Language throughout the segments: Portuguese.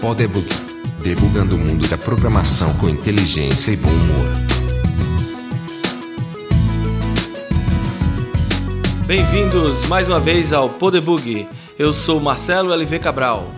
Podebug. Debugando o mundo da programação com inteligência e bom humor. Bem-vindos mais uma vez ao Podebug. Eu sou Marcelo LV Cabral.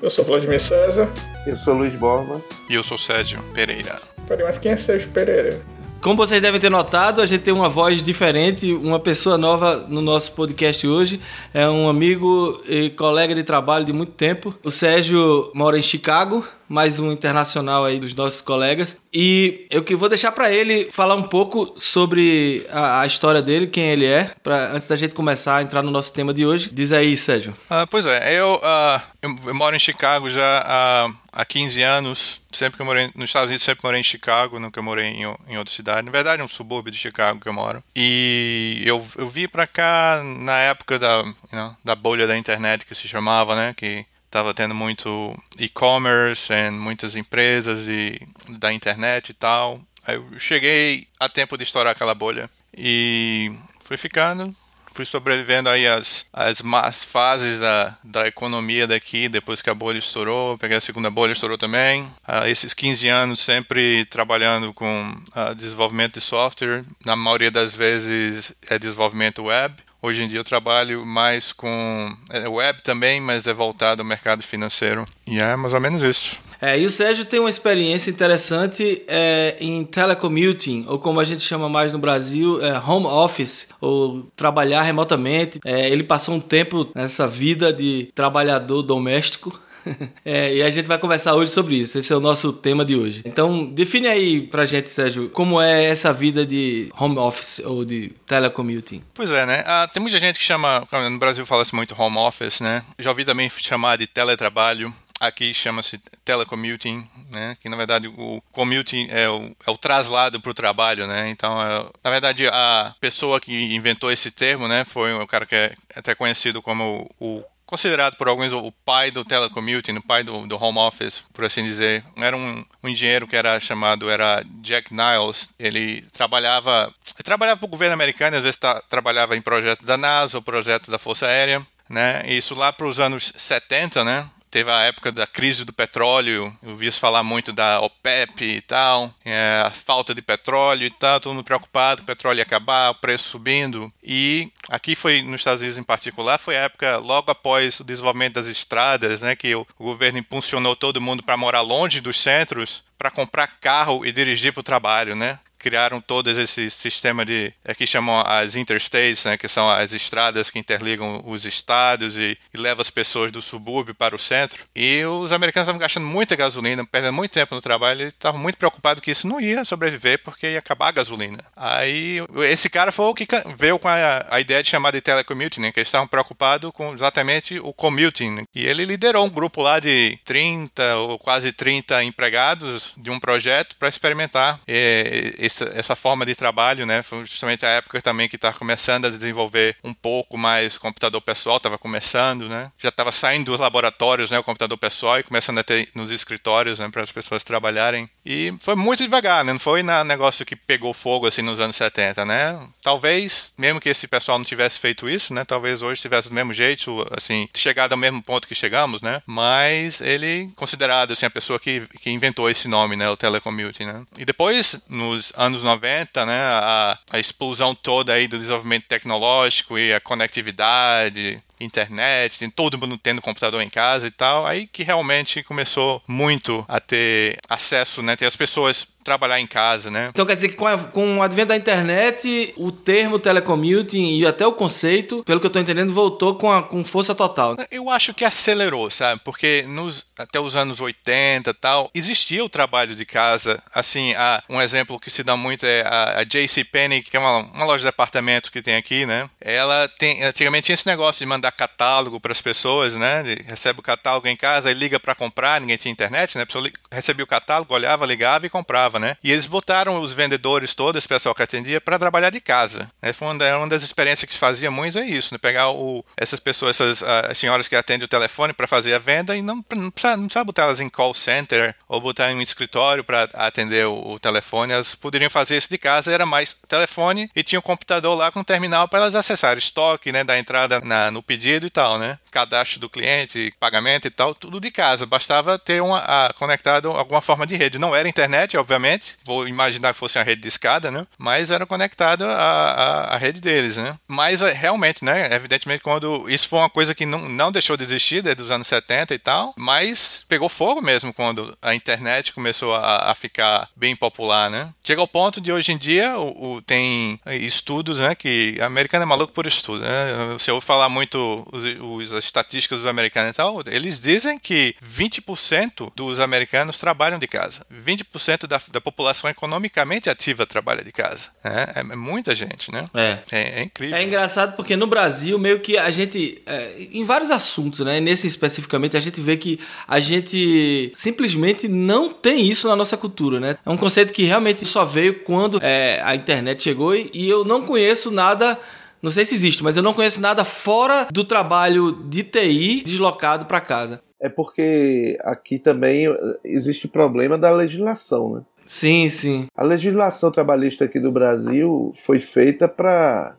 Eu sou Vladimir César. Eu sou Luiz Borba. E eu sou Sérgio Pereira. Peraí, mas quem é Sérgio Pereira? Como vocês devem ter notado, a gente tem uma voz diferente, uma pessoa nova no nosso podcast hoje. É um amigo e colega de trabalho de muito tempo. O Sérgio mora em Chicago, mais um internacional aí dos nossos colegas. E eu que vou deixar para ele falar um pouco sobre a, a, história dele, quem ele é, pra, antes da gente começar a entrar no nosso tema de hoje. Diz aí, Sérgio. Uh, pois é, eu, uh, eu, eu, moro em Chicago já há, há 15 anos. Sempre que eu morei nos Estados Unidos, sempre morei em Chicago, nunca morei em, em outra cidade. Na verdade, é um subúrbio de Chicago que eu moro. E eu, eu vi para cá na época da, you know, da bolha da internet que se chamava, né? Que estava tendo muito e-commerce e muitas empresas e da internet e tal. Aí eu cheguei a tempo de estourar aquela bolha e fui ficando, fui sobrevivendo aí as, as más fases da, da economia daqui, depois que a bolha estourou, peguei a segunda bolha, estourou também. Uh, esses 15 anos sempre trabalhando com uh, desenvolvimento de software, na maioria das vezes é desenvolvimento web. Hoje em dia eu trabalho mais com é, web também, mas é voltado ao mercado financeiro. E é mais ou menos isso. É, e o Sérgio tem uma experiência interessante é, em telecommuting, ou como a gente chama mais no Brasil, é, home office, ou trabalhar remotamente. É, ele passou um tempo nessa vida de trabalhador doméstico é, e a gente vai conversar hoje sobre isso. Esse é o nosso tema de hoje. Então, define aí pra gente, Sérgio, como é essa vida de home office ou de telecommuting. Pois é, né? Ah, tem muita gente que chama, no Brasil fala-se muito home office, né? Já ouvi também chamar de teletrabalho. Aqui chama-se telecommuting, né? Que na verdade o commuting é o, é o traslado para o trabalho, né? Então, é, na verdade, a pessoa que inventou esse termo, né? Foi o cara que é até conhecido como o considerado por alguns o pai do telecommuting, o pai do, do home office, por assim dizer. Era um, um engenheiro que era chamado era Jack Niles. Ele trabalhava ele trabalhava para o governo americano, às vezes tá, trabalhava em projetos da NASA ou projetos da Força Aérea. Né? Isso lá para os anos 70, né? Teve a época da crise do petróleo, eu vi falar muito da OPEP e tal, é, a falta de petróleo e tal, todo mundo preocupado, o petróleo ia acabar, o preço subindo. E aqui foi, nos Estados Unidos em particular, foi a época logo após o desenvolvimento das estradas, né, que o, o governo impulsionou todo mundo para morar longe dos centros, para comprar carro e dirigir para o trabalho, né? Criaram todo esse sistema de é que chamam as interstates, né, que são as estradas que interligam os estados e, e levam as pessoas do subúrbio para o centro. E os americanos estavam gastando muita gasolina, perdendo muito tempo no trabalho, e estavam muito preocupados que isso não ia sobreviver porque ia acabar a gasolina. Aí esse cara foi o que veio com a, a ideia de chamar de telecommuting, né, que eles estavam preocupados com exatamente o commuting. Né, e ele liderou um grupo lá de 30 ou quase 30 empregados de um projeto para experimentar eh, essa, essa forma de trabalho, né? Foi justamente a época também que estava começando a desenvolver um pouco mais computador pessoal, estava começando, né? Já estava saindo dos laboratórios, né? O computador pessoal e começando a ter nos escritórios, né? Para as pessoas trabalharem. E foi muito devagar, né? Não foi um negócio que pegou fogo assim nos anos 70, né? Talvez, mesmo que esse pessoal não tivesse feito isso, né? Talvez hoje tivesse do mesmo jeito, assim, chegado ao mesmo ponto que chegamos, né? Mas ele considerado assim a pessoa que, que inventou esse nome, né? O telecommuting, né? E depois nos anos 90, né, a, a explosão toda aí do desenvolvimento tecnológico e a conectividade, internet, todo mundo tendo computador em casa e tal, aí que realmente começou muito a ter acesso, né, ter as pessoas trabalhar em casa, né? Então quer dizer que com, a, com o advento da internet, o termo telecommuting e até o conceito, pelo que eu estou entendendo, voltou com, a, com força total. Eu acho que acelerou, sabe? Porque nos, até os anos 80 tal, existia o trabalho de casa. Assim, a, um exemplo que se dá muito é a, a JCPenney, que é uma, uma loja de departamento que tem aqui, né? Ela tem, antigamente tinha esse negócio de mandar catálogo para as pessoas, né? De, recebe o catálogo em casa e liga para comprar, ninguém tinha internet, né? A pessoa recebia o catálogo, olhava, ligava e comprava né? E eles botaram os vendedores todos, esse pessoal que atendia, para trabalhar de casa. Né? Foi uma, das experiências que fazia muito é isso, né? Pegar o, essas pessoas, essas as senhoras que atendem o telefone para fazer a venda e não, não, precisa, não precisa botar elas em call center ou botar em um escritório para atender o, o, telefone. Elas poderiam fazer isso de casa, era mais telefone e tinha um computador lá com um terminal para elas acessarem estoque, né? Da entrada na, no, pedido e tal, né? Cadastro do cliente, pagamento e tal, tudo de casa. Bastava ter uma, a, conectado alguma forma de rede. Não era internet, obviamente. Vou imaginar que fosse uma rede de escada, né? Mas era conectado à, rede deles, né? Mas é, realmente, né? Evidentemente, quando isso foi uma coisa que não, não deixou de existir desde os anos 70 e tal, mas pegou fogo mesmo quando a internet começou a, a ficar bem popular, né? Chega ao ponto de hoje em dia o, o tem estudos, né? Que americano é maluco por estudo, né? Você ouve falar muito os, os, as estatísticas dos americanos e tal, eles dizem que 20% dos americanos trabalham de casa. 20% da, da população economicamente ativa trabalha de casa. Né? É, é muita gente, né? É. é. é. incrível. É engraçado porque no Brasil, meio que a gente, é, em vários assuntos, né? Nesse especificamente, a gente vê que a gente simplesmente não tem isso na nossa cultura, né? É um conceito que realmente só veio quando é, a internet chegou e, e eu não conheço nada não sei se existe, mas eu não conheço nada fora do trabalho de TI deslocado para casa. É porque aqui também existe o problema da legislação, né? Sim, sim. A legislação trabalhista aqui do Brasil foi feita para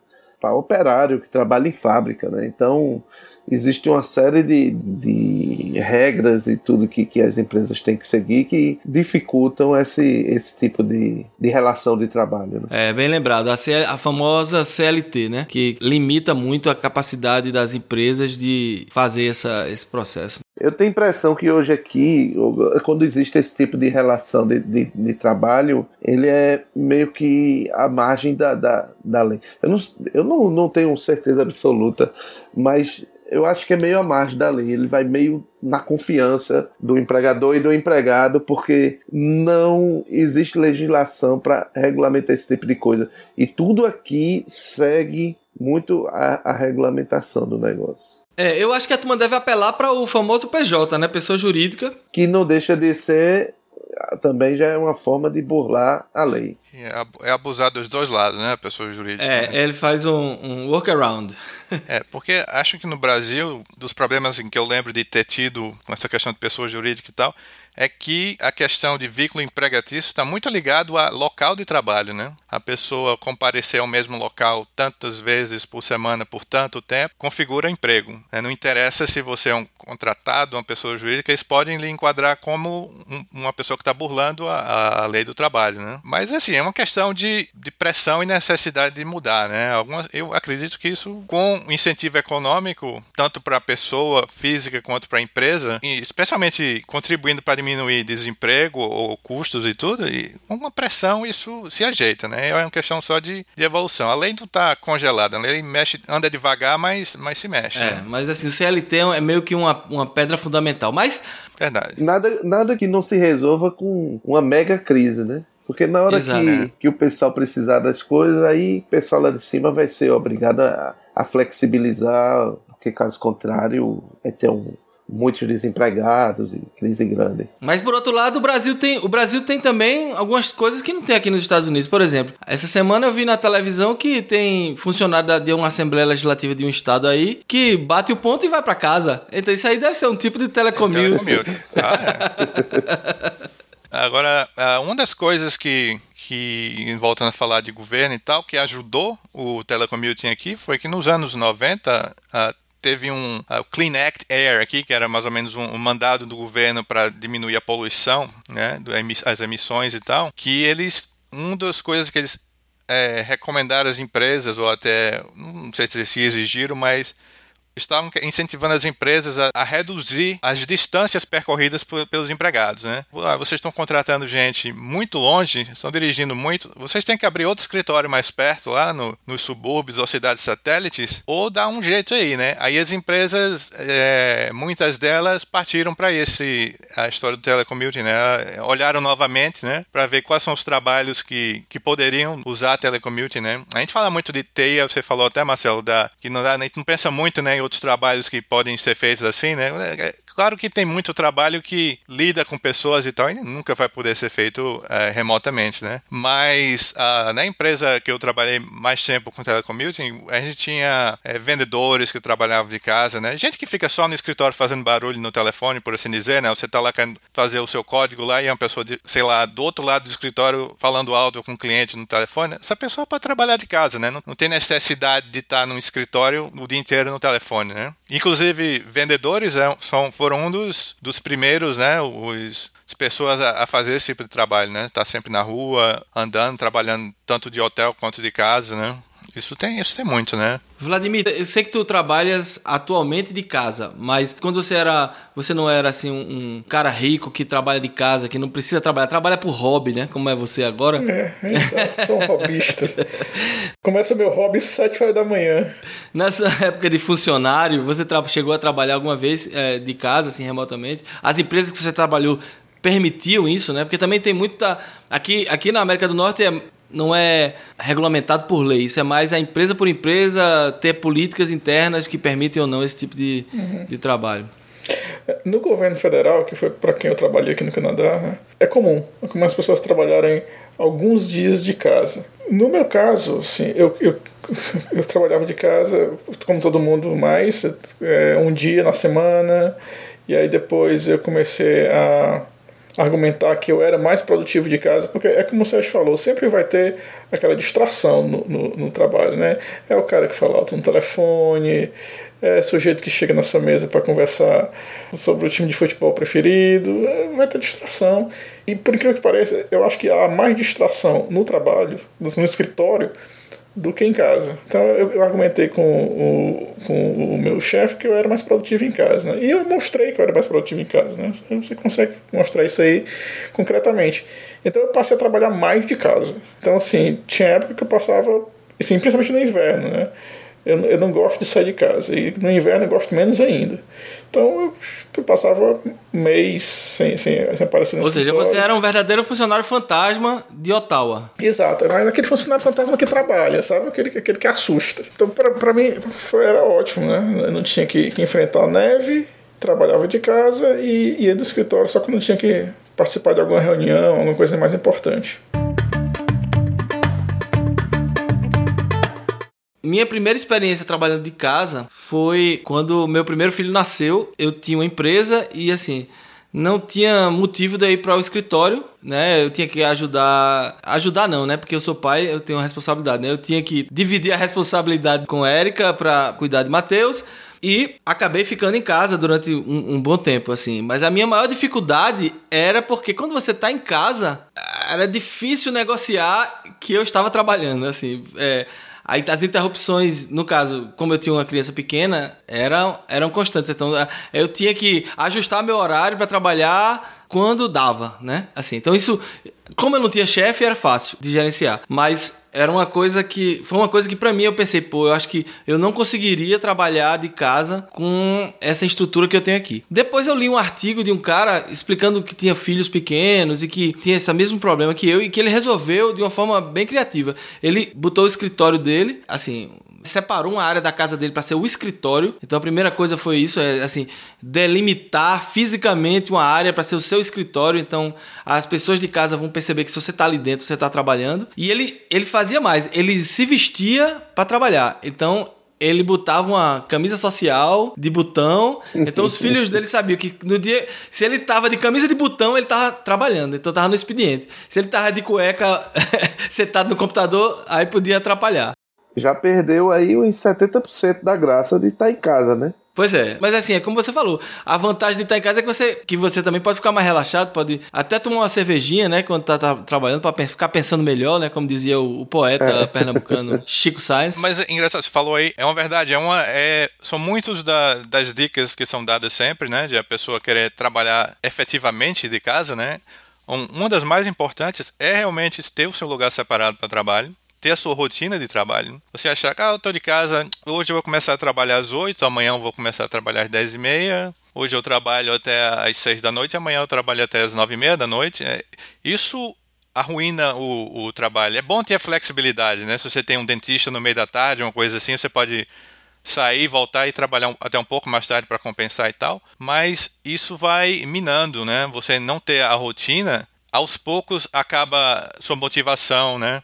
operário que trabalha em fábrica, né? Então, existe uma série de, de regras e tudo que, que as empresas têm que seguir que dificultam esse, esse tipo de, de relação de trabalho. Né? É, bem lembrado. A, CL, a famosa CLT, né? Que limita muito a capacidade das empresas de fazer essa, esse processo. Eu tenho a impressão que hoje aqui, quando existe esse tipo de relação de, de, de trabalho, ele é meio que à margem da, da, da lei. Eu, não, eu não, não tenho certeza absoluta, mas eu acho que é meio à margem da lei. Ele vai meio na confiança do empregador e do empregado, porque não existe legislação para regulamentar esse tipo de coisa. E tudo aqui segue muito a, a regulamentação do negócio. É, eu acho que a turma deve apelar para o famoso PJ, né? Pessoa jurídica. Que não deixa de ser também já é uma forma de burlar a lei. É, é abusar dos dois lados, né? A pessoa jurídica. É, né? ele faz um, um workaround. É, porque acho que no Brasil, dos problemas assim, que eu lembro de ter tido com essa questão de pessoa jurídica e tal, é que a questão de vínculo empregatício está muito ligado a local de trabalho, né? A pessoa comparecer ao mesmo local tantas vezes por semana por tanto tempo configura emprego. Né? Não interessa se você é um contratado, uma pessoa jurídica, eles podem lhe enquadrar como um, uma pessoa que está burlando a, a, lei do trabalho, né? Mas assim é uma questão de, de pressão e necessidade de mudar, né? Algumas, eu acredito que isso com incentivo econômico tanto para a pessoa física quanto para a empresa, e especialmente contribuindo para diminuir diminuir desemprego ou custos e tudo, e uma pressão isso se ajeita, né? É uma questão só de, de evolução. A lei não está congelada, a lei mexe, anda devagar, mas, mas se mexe. É, né? mas assim, o CLT é meio que uma, uma pedra fundamental. Mas. Verdade. Nada, nada que não se resolva com uma mega crise, né? Porque na hora Exato, que, né? que o pessoal precisar das coisas, aí o pessoal lá de cima vai ser obrigado a, a flexibilizar, porque caso contrário, é ter um, muitos desempregados e crise grande. Mas por outro lado, o Brasil tem, o Brasil tem também algumas coisas que não tem aqui nos Estados Unidos. Por exemplo, essa semana eu vi na televisão que tem funcionário de uma Assembleia Legislativa de um estado aí que bate o ponto e vai para casa. Então isso aí deve ser um tipo de telecommute. telecommute. Ah, é. Agora, ah, uma das coisas que, que, voltando a falar de governo e tal, que ajudou o telecommuting aqui foi que nos anos 90 teve um uh, Clean Act Air aqui, que era mais ou menos um, um mandado do governo para diminuir a poluição, né, as emissões e tal, que eles, uma das coisas que eles é, recomendaram às empresas, ou até, não sei se exigiram, mas estavam incentivando as empresas a, a reduzir as distâncias percorridas por, pelos empregados, né? Ah, vocês estão contratando gente muito longe, estão dirigindo muito, vocês têm que abrir outro escritório mais perto, lá no, nos subúrbios ou cidades satélites, ou dar um jeito aí, né? Aí as empresas, é, muitas delas partiram para esse, a história do telecommuting, né? Olharam novamente, né? Para ver quais são os trabalhos que, que poderiam usar telecommuting, né? A gente fala muito de TEIA, você falou até, Marcelo, da, que não dá, a gente não pensa muito, né? Outros trabalhos que podem ser feitos assim, né? É, Claro que tem muito trabalho que lida com pessoas e tal, e nunca vai poder ser feito é, remotamente, né? Mas uh, na empresa que eu trabalhei mais tempo com telecommuting, a gente tinha é, vendedores que trabalhavam de casa, né? Gente que fica só no escritório fazendo barulho no telefone, por assim dizer, né? Você tá lá querendo fazer o seu código lá e é uma pessoa, de, sei lá, do outro lado do escritório falando alto com o um cliente no telefone. Essa pessoa pode trabalhar de casa, né? Não, não tem necessidade de estar no escritório o dia inteiro no telefone, né? Inclusive, vendedores é, são, foram um dos, dos primeiros, né? Os, as pessoas a, a, fazer esse tipo de trabalho, né? Tá sempre na rua, andando, trabalhando tanto de hotel quanto de casa, né? Isso tem, isso tem muito, né? Vladimir, eu sei que tu trabalhas atualmente de casa, mas quando você era, você não era assim um, um cara rico que trabalha de casa, que não precisa trabalhar, trabalha por hobby, né? Como é você agora? É, exato, sou um hobbyista. Começa o meu hobby às 7 horas da manhã. Nessa época de funcionário, você chegou a trabalhar alguma vez é, de casa, assim, remotamente? As empresas que você trabalhou permitiam isso, né? Porque também tem muita. Aqui, aqui na América do Norte é não é regulamentado por lei, isso é mais a empresa por empresa ter políticas internas que permitem ou não esse tipo de, uhum. de trabalho. No governo federal, que foi para quem eu trabalhei aqui no Canadá, né, é comum, é comum as pessoas trabalharem alguns dias de casa. No meu caso, sim, eu, eu, eu trabalhava de casa, como todo mundo mais, é, um dia na semana, e aí depois eu comecei a argumentar que eu era mais produtivo de casa, porque é como o Sérgio falou, sempre vai ter aquela distração no, no, no trabalho, né? É o cara que fala alto no telefone, é sujeito que chega na sua mesa para conversar sobre o time de futebol preferido, é, vai ter distração. E por incrível que pareça, eu acho que há mais distração no trabalho, no escritório, do que em casa. Então eu, eu argumentei com o, com o meu chefe que eu era mais produtivo em casa. Né? E eu mostrei que eu era mais produtivo em casa. Né? Você consegue mostrar isso aí concretamente. Então eu passei a trabalhar mais de casa. Então, assim, tinha época que eu passava, assim, principalmente no inverno, né? Eu, eu não gosto de sair de casa. E no inverno eu gosto menos ainda. Então eu passava mês sem, sem, sem aparecer no Ou seja, você era um verdadeiro funcionário fantasma de Ottawa. Exato, mas aquele funcionário fantasma que trabalha, sabe? Aquele, aquele que assusta. Então pra, pra mim foi, era ótimo, né? Eu não tinha que, que enfrentar a neve, trabalhava de casa e ia do escritório só quando tinha que participar de alguma reunião, alguma coisa mais importante. Minha primeira experiência trabalhando de casa foi quando meu primeiro filho nasceu. Eu tinha uma empresa e assim não tinha motivo de ir para o escritório, né? Eu tinha que ajudar, ajudar não, né? Porque eu sou pai, eu tenho responsabilidade, né? Eu tinha que dividir a responsabilidade com Érica para cuidar de Matheus e acabei ficando em casa durante um, um, bom tempo, assim. Mas a minha maior dificuldade era porque quando você está em casa, era difícil negociar que eu estava trabalhando, assim. É, Aí as interrupções, no caso, como eu tinha uma criança pequena, eram, eram constantes. Então eu tinha que ajustar meu horário para trabalhar quando dava, né? Assim, então isso, como eu não tinha chefe, era fácil de gerenciar. Mas era uma coisa que foi uma coisa que para mim eu pensei, pô, eu acho que eu não conseguiria trabalhar de casa com essa estrutura que eu tenho aqui. Depois eu li um artigo de um cara explicando que tinha filhos pequenos e que tinha esse mesmo problema que eu e que ele resolveu de uma forma bem criativa. Ele botou o escritório dele, assim, separou uma área da casa dele para ser o escritório. Então a primeira coisa foi isso, é assim, delimitar fisicamente uma área para ser o seu escritório. Então as pessoas de casa vão perceber que se você está ali dentro, você está trabalhando. E ele ele fazia mais, ele se vestia para trabalhar. Então ele botava uma camisa social de botão. Então os filhos dele sabiam que no dia. Se ele tava de camisa de botão, ele tava trabalhando. Então tava no expediente. Se ele tava de cueca sentado no computador, aí podia atrapalhar já perdeu aí uns 70% da graça de estar tá em casa, né? Pois é, mas assim, é como você falou, a vantagem de estar em casa é que você, que você também pode ficar mais relaxado, pode até tomar uma cervejinha, né, quando tá, tá trabalhando, para ficar pensando melhor, né, como dizia o, o poeta é. pernambucano Chico Sainz. Mas é engraçado, você falou aí, é uma verdade, é uma, é, são muitos da, das dicas que são dadas sempre, né, de a pessoa querer trabalhar efetivamente de casa, né, um, uma das mais importantes é realmente ter o seu lugar separado para trabalho ter a sua rotina de trabalho. Você achar que, ah, eu estou de casa, hoje eu vou começar a trabalhar às 8, amanhã eu vou começar a trabalhar às 10 e meia, hoje eu trabalho até às 6 da noite, amanhã eu trabalho até às 9 e meia da noite. É, isso arruína o, o trabalho. É bom ter a flexibilidade, né? Se você tem um dentista no meio da tarde, uma coisa assim, você pode sair, voltar e trabalhar até um pouco mais tarde para compensar e tal. Mas isso vai minando, né? Você não ter a rotina, aos poucos acaba sua motivação, né?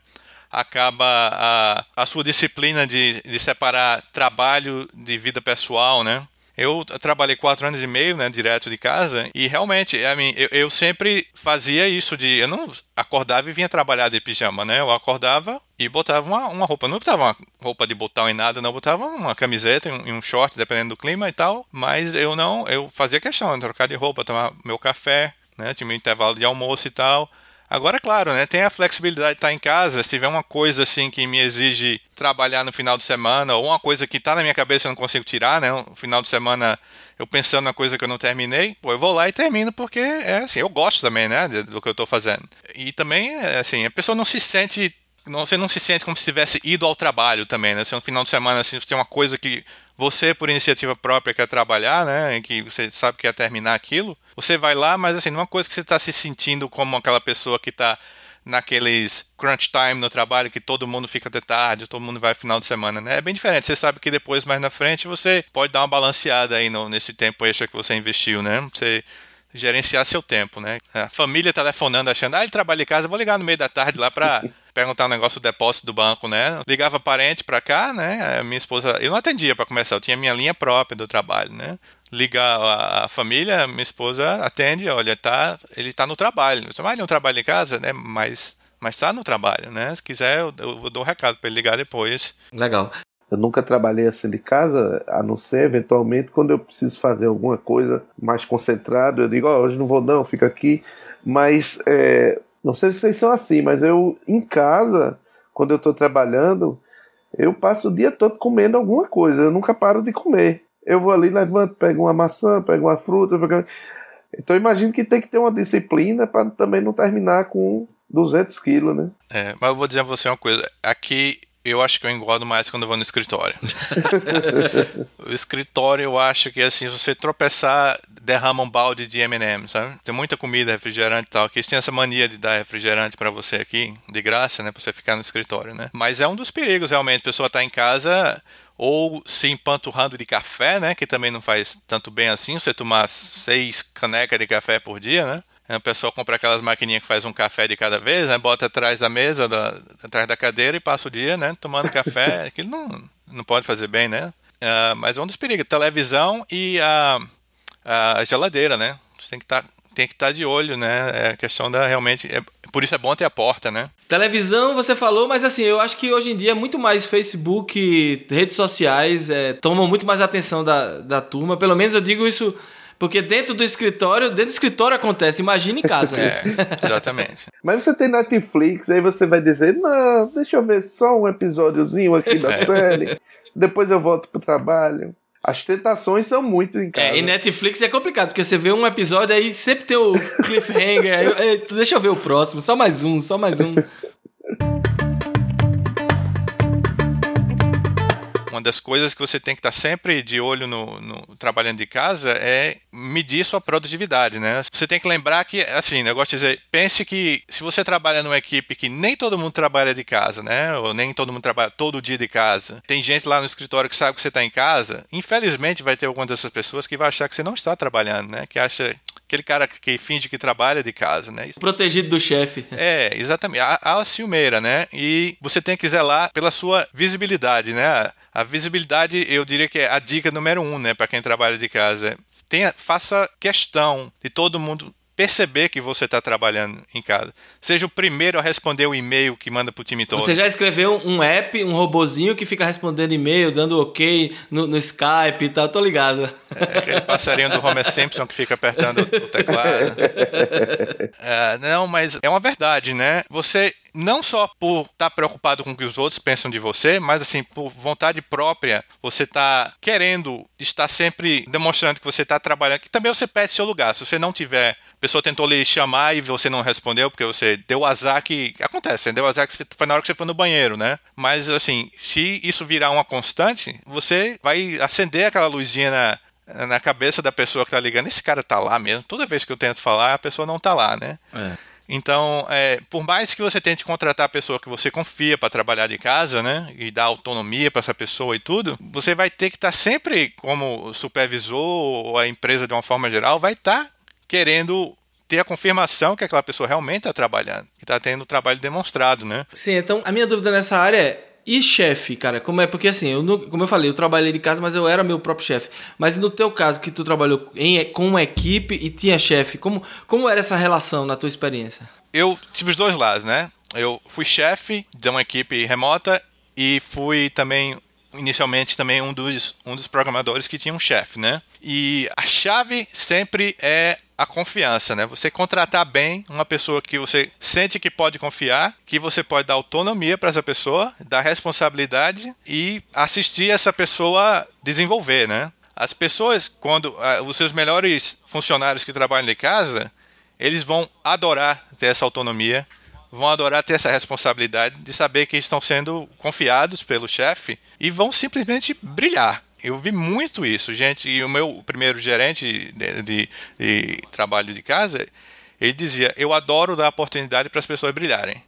Acaba a, a sua disciplina de, de separar trabalho de vida pessoal, né? Eu trabalhei quatro anos e meio, né, direto de casa, e realmente, I mean, eu, eu sempre fazia isso de. Eu não acordava e vinha trabalhar de pijama, né? Eu acordava e botava uma, uma roupa. Não botava uma roupa de botão em nada, não. Botava uma camiseta e um, um, short, dependendo do clima e tal. Mas eu não. Eu fazia questão de trocar de roupa, tomar meu café, né? Tinha meu intervalo de almoço e tal. Agora, claro, né, tem a flexibilidade de estar em casa. Se tiver uma coisa assim que me exige trabalhar no final de semana, ou uma coisa que está na minha cabeça e eu não consigo tirar, né? No final de semana eu pensando na coisa que eu não terminei, pô, eu vou lá e termino porque é assim, eu gosto também, né, do que eu estou fazendo. E também, é, assim, a pessoa não se sente você não se sente como se tivesse ido ao trabalho também, né? Se no final de semana assim, você tem uma coisa que você, por iniciativa própria, quer trabalhar, né? Que você sabe que quer terminar aquilo, você vai lá, mas assim, não é uma coisa que você está se sentindo como aquela pessoa que está naqueles crunch time no trabalho que todo mundo fica até tarde, todo mundo vai final de semana, né? É bem diferente. Você sabe que depois, mais na frente, você pode dar uma balanceada aí no, nesse tempo extra que você investiu, né? Você gerenciar seu tempo, né? A família telefonando achando, ah, ele trabalha em casa, vou ligar no meio da tarde lá para perguntar um negócio do depósito do banco, né? Ligava parente para cá, né? A minha esposa, eu não atendia para começar, eu tinha minha linha própria do trabalho, né? Liga a, família, minha esposa atende, olha, tá, ele tá no trabalho. Mas ele não trabalha em casa, né? Mas mas está no trabalho, né? Se quiser, eu, eu dou um recado para ele ligar depois. Legal. Eu nunca trabalhei assim de casa, a não ser eventualmente quando eu preciso fazer alguma coisa mais concentrado. Eu digo, oh, hoje não vou não, fica aqui. Mas é, não sei se vocês são assim, mas eu em casa, quando eu estou trabalhando, eu passo o dia todo comendo alguma coisa. Eu nunca paro de comer. Eu vou ali, levanto, pego uma maçã, pego uma fruta. Pego... Então imagino que tem que ter uma disciplina para também não terminar com 200 quilos, né? É, mas eu vou dizer a você uma coisa. Aqui eu acho que eu engordo mais quando eu vou no escritório. o escritório, eu acho que assim, se você tropeçar, derrama um balde de M&M, sabe? Tem muita comida, refrigerante e tal. Que eles têm essa mania de dar refrigerante para você aqui, de graça, né? Pra você ficar no escritório, né? Mas é um dos perigos, realmente. A pessoa tá em casa ou se empanturrando de café, né? Que também não faz tanto bem assim. Você tomar seis canecas de café por dia, né? A pessoa compra aquelas maquininhas que faz um café de cada vez, né? Bota atrás da mesa, da, atrás da cadeira e passa o dia, né? Tomando café. Aquilo não, não pode fazer bem, né? Uh, mas é um dos perigos. Televisão e a, a geladeira, né? Você tem que estar tá, tem que estar tá de olho, né? É a questão da realmente. É, por isso é bom ter a porta, né? Televisão, você falou, mas assim, eu acho que hoje em dia é muito mais Facebook, redes sociais, é, tomam muito mais atenção da, da turma. Pelo menos eu digo isso porque dentro do escritório, dentro do escritório acontece, imagina em casa. é, exatamente. Mas você tem Netflix, aí você vai dizer, não, deixa eu ver só um episódiozinho aqui da é. série, depois eu volto pro trabalho. As tentações são muito em casa. É, e Netflix é complicado, porque você vê um episódio aí sempre tem o cliffhanger. aí, deixa eu ver o próximo, só mais um, só mais um. uma das coisas que você tem que estar sempre de olho no, no, trabalhando de casa é medir sua produtividade, né? Você tem que lembrar que, assim, gosto de dizer, pense que se você trabalha numa equipe que nem todo mundo trabalha de casa, né? Ou nem todo mundo trabalha todo dia de casa. Tem gente lá no escritório que sabe que você está em casa. Infelizmente vai ter algumas dessas pessoas que vai achar que você não está trabalhando, né? Que acha aquele cara que finge que trabalha de casa, né? Protegido do chefe. É, exatamente. A, a ciumeira, né? E você tem que zelar pela sua visibilidade, né? A visibilidade, eu diria que é a dica número um, né? Para quem trabalha de casa. Tenha, faça questão de todo mundo perceber que você está trabalhando em casa. Seja o primeiro a responder o e-mail que manda para o time todo. Você já escreveu um app, um robozinho que fica respondendo e-mail, dando ok no, no Skype e tal, tô ligado. É aquele passarinho do Homer Simpson que fica apertando o teclado. É, não, mas é uma verdade, né? Você não só por estar tá preocupado com o que os outros pensam de você, mas assim, por vontade própria, você está querendo estar sempre demonstrando que você está trabalhando, que também você perde seu lugar. Se você não tiver, a pessoa tentou lhe chamar e você não respondeu, porque você deu azar que. Acontece, né? deu azar que você, foi na hora que você foi no banheiro, né? Mas assim, se isso virar uma constante, você vai acender aquela luzinha na, na cabeça da pessoa que tá ligando, esse cara tá lá mesmo. Toda vez que eu tento falar, a pessoa não tá lá, né? É. Então, é, por mais que você tente contratar a pessoa que você confia para trabalhar de casa, né, e dar autonomia para essa pessoa e tudo, você vai ter que estar tá sempre, como supervisor ou a empresa de uma forma geral, vai estar tá querendo ter a confirmação que aquela pessoa realmente está trabalhando, que está tendo o trabalho demonstrado, né? Sim, então a minha dúvida nessa área é e chefe, cara, como é? Porque assim, eu, como eu falei, eu trabalhei de casa, mas eu era meu próprio chefe. Mas no teu caso, que tu trabalhou em, com uma equipe e tinha chefe, como, como era essa relação na tua experiência? Eu tive os dois lados, né? Eu fui chefe de uma equipe remota e fui também inicialmente também um dos, um dos programadores que tinha um chefe, né? E a chave sempre é a confiança, né? Você contratar bem uma pessoa que você sente que pode confiar, que você pode dar autonomia para essa pessoa, dar responsabilidade e assistir essa pessoa desenvolver, né? As pessoas, quando uh, os seus melhores funcionários que trabalham de casa, eles vão adorar ter essa autonomia, vão adorar ter essa responsabilidade de saber que estão sendo confiados pelo chefe e vão simplesmente brilhar. Eu vi muito isso, gente. E o meu primeiro gerente de, de, de trabalho de casa, ele dizia: Eu adoro dar oportunidade para as pessoas brilharem.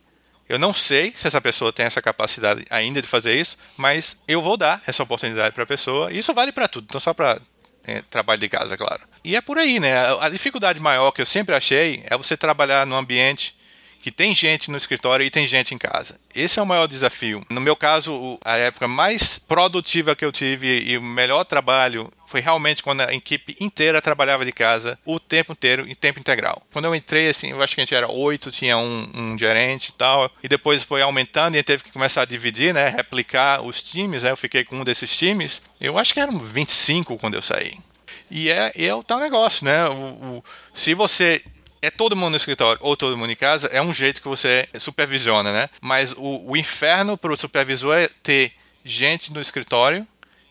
Eu não sei se essa pessoa tem essa capacidade ainda de fazer isso, mas eu vou dar essa oportunidade para a pessoa. E isso vale para tudo, não só para é, trabalho de casa, claro. E é por aí, né? A dificuldade maior que eu sempre achei é você trabalhar num ambiente que tem gente no escritório e tem gente em casa. Esse é o maior desafio. No meu caso, a época mais produtiva que eu tive e o melhor trabalho foi realmente quando a equipe inteira trabalhava de casa o tempo inteiro, em tempo integral. Quando eu entrei, assim, eu acho que a gente era oito, tinha um, um, gerente e tal, e depois foi aumentando e teve que começar a dividir, né, replicar os times, né, eu fiquei com um desses times. Eu acho que eram 25 quando eu saí. E é, é o tal negócio, né? O, o, se você é todo mundo no escritório ou todo mundo em casa, é um jeito que você supervisiona, né? Mas o, o inferno para o supervisor é ter gente no escritório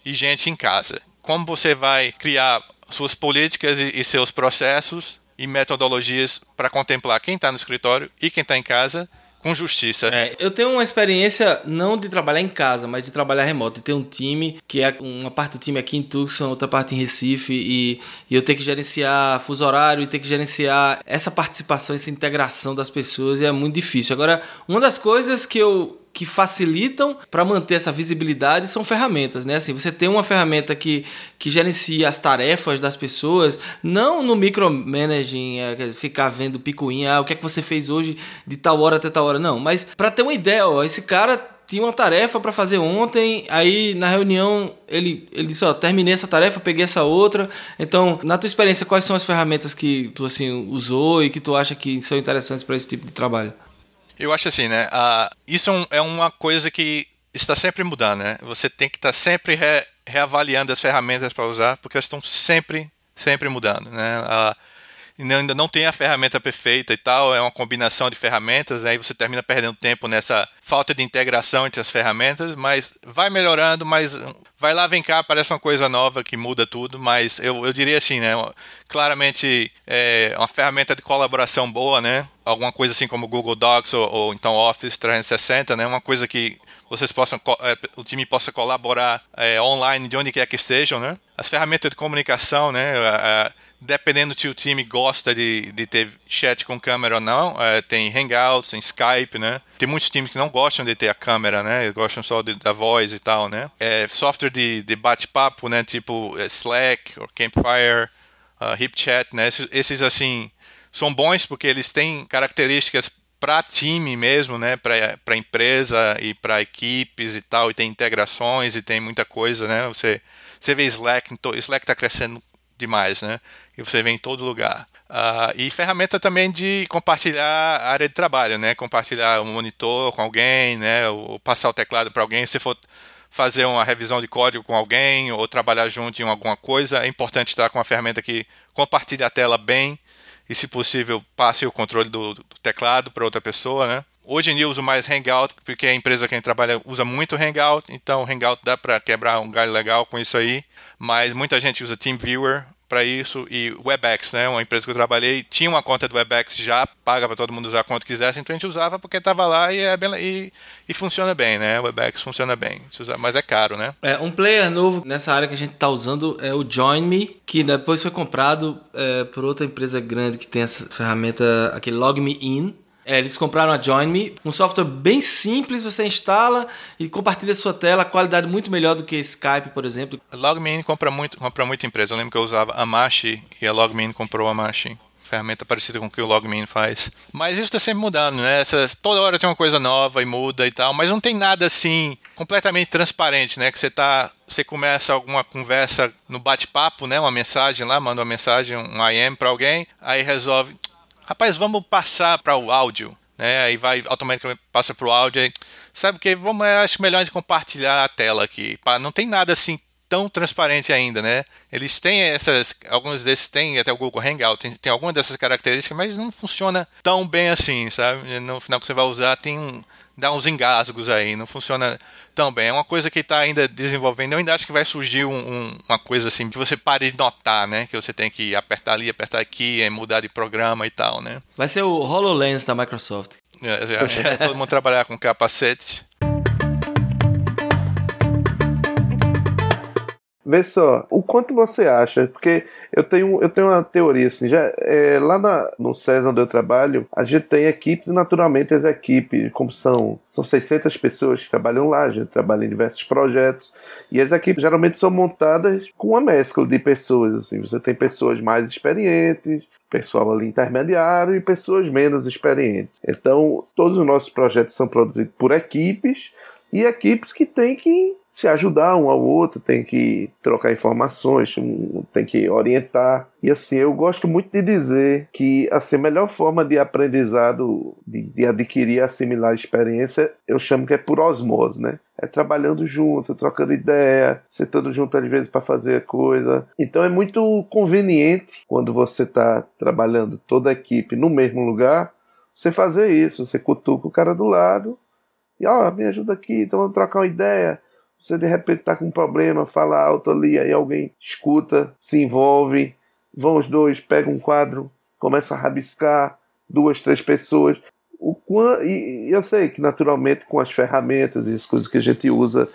e gente em casa. Como você vai criar suas políticas e, e seus processos e metodologias para contemplar quem está no escritório e quem está em casa com justiça. É, eu tenho uma experiência não de trabalhar em casa, mas de trabalhar remoto. Ter um time, que é uma parte do time aqui em Tucson, outra parte em Recife, e, e eu ter que gerenciar fuso horário e ter que gerenciar essa participação, essa integração das pessoas, é muito difícil. Agora, uma das coisas que eu que facilitam para manter essa visibilidade são ferramentas, né? Assim, você tem uma ferramenta que, que gerencia as tarefas das pessoas, não no micromanaging, é, ficar vendo picuinha, ah, o que é que você fez hoje de tal hora até tal hora, não, mas para ter uma ideia, ó, esse cara tinha uma tarefa para fazer ontem, aí na reunião ele, ele disse, ó, terminei essa tarefa, peguei essa outra. Então, na tua experiência, quais são as ferramentas que tu assim usou e que tu acha que são interessantes para esse tipo de trabalho? Eu acho assim, né? Uh, isso é, é uma coisa que está sempre mudando, né? Você tem que estar sempre re, reavaliando as ferramentas para usar, porque elas estão sempre, sempre mudando, né? Uh, ainda não tem a ferramenta perfeita e tal, é uma combinação de ferramentas, aí você termina perdendo tempo nessa falta de integração entre as ferramentas, mas vai melhorando, mas vai lá, vem cá, parece uma coisa nova que muda tudo, mas eu, eu diria assim, né, claramente é uma ferramenta de colaboração boa, né, alguma coisa assim como Google Docs ou, ou então Office 360, né, uma coisa que vocês possam, é, o time possa colaborar é, online de onde quer que estejam, né? As ferramentas de comunicação, né? dependendo se o time gosta de, de ter chat com câmera ou não, é, tem Hangouts, tem Skype, né? Tem muitos times que não gostam de ter a câmera, né? Eles gostam só de, da voz e tal, né? É, software de, de bate-papo, né? Tipo é, Slack, ou Campfire, uh, HipChat, né? Esses, esses, assim, são bons porque eles têm características para time mesmo, né? Para empresa e para equipes e tal, e tem integrações e tem muita coisa, né? Você, você vê Slack, Slack está crescendo demais, né? E você vê em todo lugar. Uh, e ferramenta também de compartilhar a área de trabalho, né? Compartilhar um monitor com alguém, né? Ou passar o teclado para alguém. Se for fazer uma revisão de código com alguém ou trabalhar junto em alguma coisa, é importante estar com uma ferramenta que compartilhe a tela bem e, se possível, passe o controle do, do teclado para outra pessoa, né? Hoje em dia eu uso mais Hangout, porque a empresa que a gente trabalha usa muito Hangout, então Hangout dá para quebrar um galho legal com isso aí, mas muita gente usa TeamViewer para isso e Webex, né, uma empresa que eu trabalhei, tinha uma conta do Webex já paga para todo mundo usar quanto quisesse, então a gente usava porque estava lá e, é bem, e, e, funciona bem, né? O Webex funciona bem, mas é caro, né? É, um player novo nessa área que a gente está usando é o Join Me, que depois foi comprado é, por outra empresa grande que tem essa ferramenta, aquele Log Me In é, eles compraram a Join Me, um software bem simples, você instala e compartilha sua tela, qualidade muito melhor do que Skype, por exemplo. LogMeIn compra muito, compra muita empresa. Eu lembro que eu usava a Mashi e a LogMeIn comprou a Mashi ferramenta parecida com o que o Logmein faz. Mas isso está sempre mudando, né? Toda hora tem uma coisa nova e muda e tal, mas não tem nada assim completamente transparente, né? Que você tá, você começa alguma conversa no bate-papo, né? Uma mensagem lá, manda uma mensagem, um IM para alguém, aí resolve, rapaz, vamos passar para o áudio, né? Aí vai automaticamente passa para o áudio. Aí, sabe que? Vamos, acho melhor de compartilhar a tela aqui. Não tem nada assim tão transparente ainda, né? Eles têm essas, alguns desses têm até o Google Hangout tem, tem algumas dessas características, mas não funciona tão bem assim, sabe? No final que você vai usar tem um dá uns engasgos aí, não funciona tão bem. É uma coisa que está ainda desenvolvendo. Eu ainda acho que vai surgir um, um, uma coisa assim que você pare de notar, né? Que você tem que apertar ali, apertar aqui, mudar de programa e tal, né? Vai ser o HoloLens da Microsoft. É, já, já, todo mundo trabalhar com capacete. Vê só, o quanto você acha, porque eu tenho, eu tenho uma teoria assim, já é, lá na, no César onde eu trabalho, a gente tem equipes, naturalmente as equipes, como são, são 600 pessoas que trabalham lá, a gente trabalha em diversos projetos, e as equipes geralmente são montadas com uma mescla de pessoas, assim, você tem pessoas mais experientes, pessoal ali intermediário e pessoas menos experientes. Então, todos os nossos projetos são produzidos por equipes, e equipes que têm que se ajudar um ao outro, tem que trocar informações, tem que orientar. E assim, eu gosto muito de dizer que assim, a melhor forma de aprendizado, de, de adquirir, assimilar experiência, eu chamo que é por osmose, né? É trabalhando junto, trocando ideia, sentando junto às vezes para fazer coisa. Então é muito conveniente quando você está trabalhando toda a equipe no mesmo lugar, você fazer isso, você cutuca o cara do lado e ó, oh, me ajuda aqui, então vamos trocar uma ideia você de repente está com um problema, fala alto ali, aí alguém escuta, se envolve, vão os dois, pega um quadro, começa a rabiscar, duas, três pessoas. O, e eu sei que naturalmente com as ferramentas e as coisas que a gente usa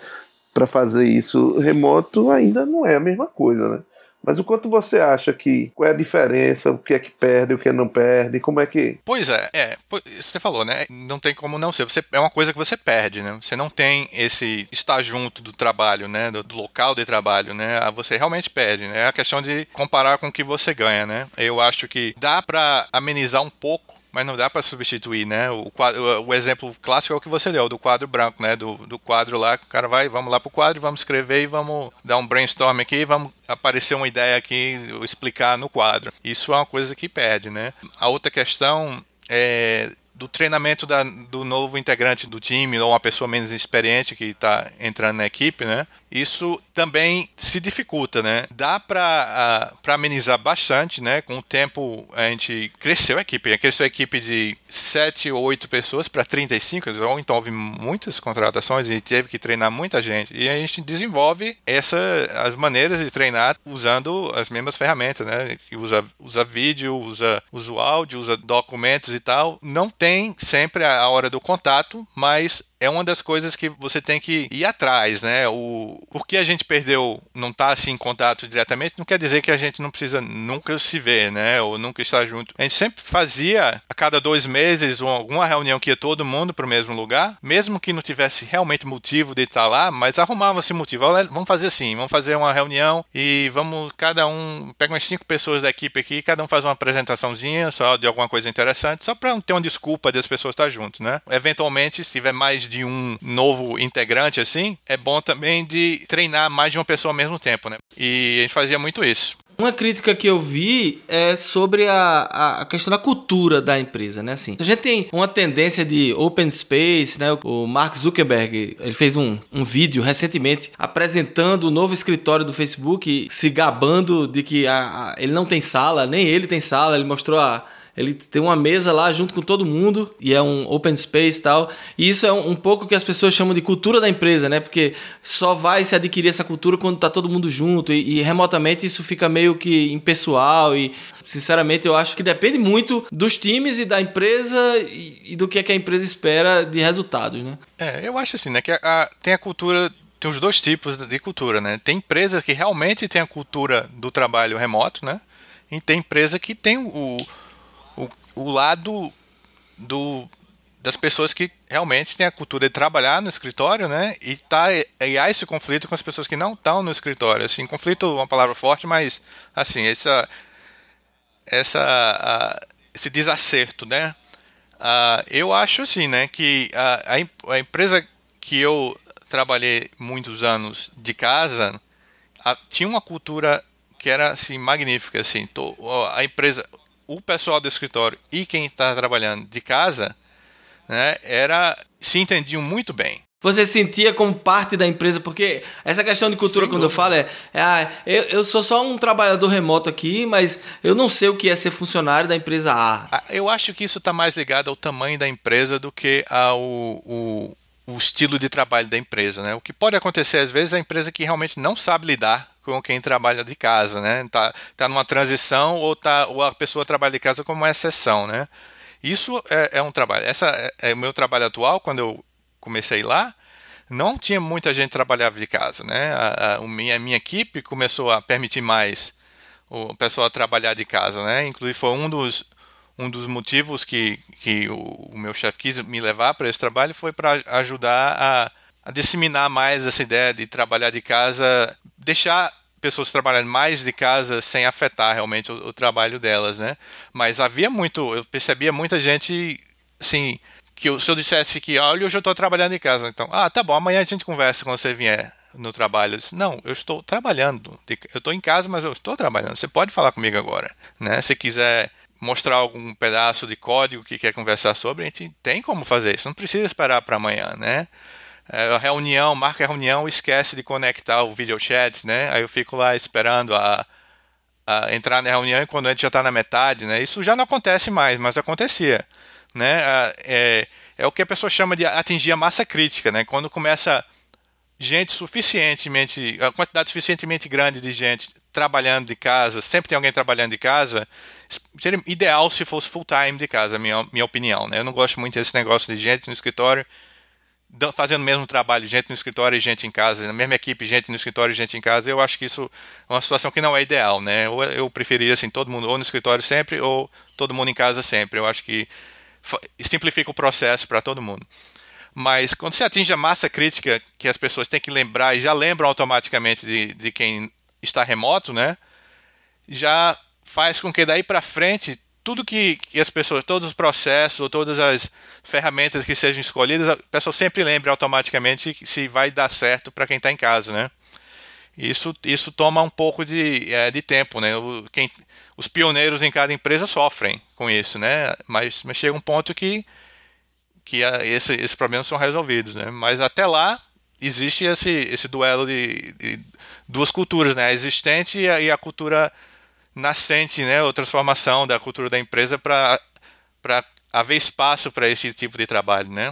para fazer isso remoto ainda não é a mesma coisa, né? Mas o quanto você acha que qual é a diferença, o que é que perde, o que não perde, como é que. Pois é, é, você falou, né? Não tem como não ser. Você, é uma coisa que você perde, né? Você não tem esse estar junto do trabalho, né? Do, do local de trabalho, né? Ah, você realmente perde, né? É a questão de comparar com o que você ganha, né? Eu acho que dá para amenizar um pouco mas não dá para substituir, né? O, quadro, o, exemplo clássico é o que você deu, do quadro branco, né? Do, do quadro lá, o cara vai, vamos lá pro quadro, vamos escrever e vamos dar um brainstorm aqui, vamos aparecer uma ideia aqui, explicar no quadro. Isso é uma coisa que perde, né? A outra questão é do treinamento da, do novo integrante do time ou uma pessoa menos experiente que está entrando na equipe, né? Isso também se dificulta, né? Dá para amenizar bastante, né? Com o tempo a gente cresceu a equipe, cresceu a equipe de 7 ou 8 pessoas para 35, então, houve muitas contratações e teve que treinar muita gente. E a gente desenvolve essa, as maneiras de treinar usando as mesmas ferramentas, né? Usa, usa vídeo, usa, usa áudio, usa documentos e tal. Não tem sempre a hora do contato, mas é uma das coisas que você tem que ir atrás, né? O porque a gente perdeu, não está assim em contato diretamente, não quer dizer que a gente não precisa nunca se ver, né? Ou nunca estar junto. A gente sempre fazia a cada dois meses alguma reunião que ia todo mundo para o mesmo lugar, mesmo que não tivesse realmente motivo de estar lá, mas arrumava-se motivo. Vamos fazer assim, vamos fazer uma reunião e vamos cada um pega umas cinco pessoas da equipe aqui, cada um faz uma apresentaçãozinha só de alguma coisa interessante, só para ter uma desculpa das pessoas estar juntos, né? Eventualmente, se tiver mais de um novo integrante assim, é bom também de treinar mais de uma pessoa ao mesmo tempo, né? E a gente fazia muito isso. Uma crítica que eu vi é sobre a, a questão da cultura da empresa, né? Assim, a gente tem uma tendência de open space, né? O Mark Zuckerberg, ele fez um, um vídeo recentemente apresentando o novo escritório do Facebook, se gabando de que a, a, ele não tem sala, nem ele tem sala, ele mostrou a ele tem uma mesa lá junto com todo mundo e é um open space e tal. E isso é um, um pouco que as pessoas chamam de cultura da empresa, né? Porque só vai se adquirir essa cultura quando tá todo mundo junto e, e remotamente isso fica meio que impessoal e sinceramente eu acho que depende muito dos times e da empresa e, e do que, é que a empresa espera de resultados, né? É, eu acho assim, né? Que a, a, tem a cultura tem os dois tipos de cultura, né? Tem empresas que realmente têm a cultura do trabalho remoto, né? E tem empresa que tem o, o, lado do, das pessoas que realmente têm a cultura de trabalhar no escritório, né? E, tá, e há esse conflito com as pessoas que não estão no escritório. Assim, conflito é uma palavra forte, mas assim, essa, essa, esse desacerto, né? Uh, eu acho assim, né? Que a, a, a empresa que eu trabalhei muitos anos de casa, a, tinha uma cultura que era assim magnífica, assim, a empresa, o pessoal do escritório e quem está trabalhando de casa, né, era se entendiam muito bem. Você sentia como parte da empresa, porque essa questão de cultura, Sem quando dúvida. eu falo, é, é ah, eu, eu sou só um trabalhador remoto aqui, mas eu não sei o que é ser funcionário da empresa A. Ah, eu acho que isso está mais ligado ao tamanho da empresa do que ao, o, o estilo de trabalho da empresa, né? O que pode acontecer às vezes é a empresa que realmente não sabe lidar com quem trabalha de casa, né? Tá, tá numa transição ou tá ou a pessoa trabalha de casa como uma exceção, né? Isso é, é um trabalho. Essa é, é, o meu trabalho atual quando eu comecei lá. Não tinha muita gente trabalhava de casa, né? A, a, minha, a minha equipe começou a permitir mais o pessoal trabalhar de casa, né? Inclusive foi um dos um dos motivos que, que o, o meu chefe quis me levar para esse trabalho foi para ajudar a, a disseminar mais essa ideia de trabalhar de casa, deixar pessoas trabalhando mais de casa sem afetar realmente o, o, trabalho delas, né? Mas havia muito, eu percebia muita gente, assim, que eu, se eu dissesse que, olha, hoje eu estou trabalhando em casa, então, ah, tá bom, amanhã a gente conversa quando você vier no trabalho. Eu disse, não, eu estou trabalhando, eu estou em casa, mas eu estou trabalhando. Você pode falar comigo agora, né? Se quiser mostrar algum pedaço de código que quer conversar sobre, a gente tem como fazer isso, não precisa esperar para amanhã, né? É, reunião, marca a reunião, esquece de conectar o video chat, né? Aí eu fico lá esperando a, a entrar na reunião e quando a gente já está na metade, né? Isso já não acontece mais, mas acontecia, né? É, é o que a pessoa chama de atingir a massa crítica, né? Quando começa gente suficientemente, a quantidade suficientemente grande de gente trabalhando de casa, sempre tem alguém trabalhando de casa, seria ideal se fosse full time de casa, minha, minha opinião. Né? Eu não gosto muito desse negócio de gente no escritório fazendo o mesmo trabalho, gente no escritório e gente em casa, na mesma equipe, gente no escritório e gente em casa. Eu acho que isso é uma situação que não é ideal, né? Eu, eu preferiria assim todo mundo ou no escritório sempre ou todo mundo em casa sempre. Eu acho que simplifica o processo para todo mundo. Mas quando você atinge a massa crítica que as pessoas têm que lembrar e já lembram automaticamente de, de quem está remoto, né? Já faz com que daí para frente tudo que, que, as pessoas, todos os processos ou todas as ferramentas que sejam escolhidas, a pessoa sempre lembre automaticamente se vai dar certo para quem está em casa, né? Isso, isso toma um pouco de, é, de tempo, né? O, quem, os pioneiros em cada empresa sofrem com isso, né? Mas, mas chega um ponto que, que a, esse, esses problemas são resolvidos, né? Mas até lá existe esse, esse duelo de, de duas culturas, né? A existente e a, e a cultura nascente, né, ou transformação da cultura da empresa para haver espaço para esse tipo de trabalho, né?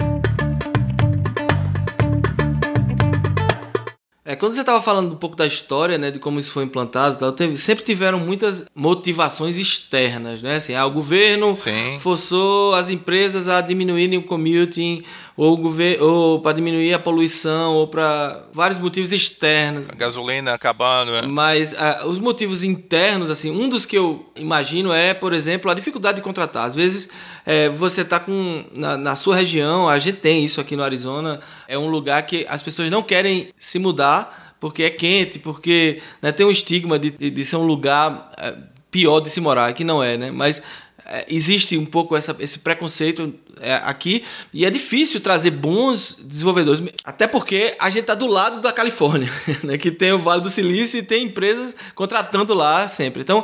É, quando você estava falando um pouco da história, né, de como isso foi implantado, tal, teve, sempre tiveram muitas motivações externas, né? Assim, ah, o governo Sim. forçou as empresas a diminuírem o commuting, ou, ou para diminuir a poluição, ou para vários motivos externos. A gasolina acabando, né? Mas ah, os motivos internos, assim, um dos que eu imagino é, por exemplo, a dificuldade de contratar. Às vezes é, você está com na, na sua região, a gente tem isso aqui no Arizona, é um lugar que as pessoas não querem se mudar porque é quente, porque né, tem um estigma de, de ser um lugar é, pior de se morar, que não é, né? Mas é, existe um pouco essa, esse preconceito é, aqui e é difícil trazer bons desenvolvedores, até porque a gente está do lado da Califórnia, né, que tem o Vale do Silício e tem empresas contratando lá sempre. Então,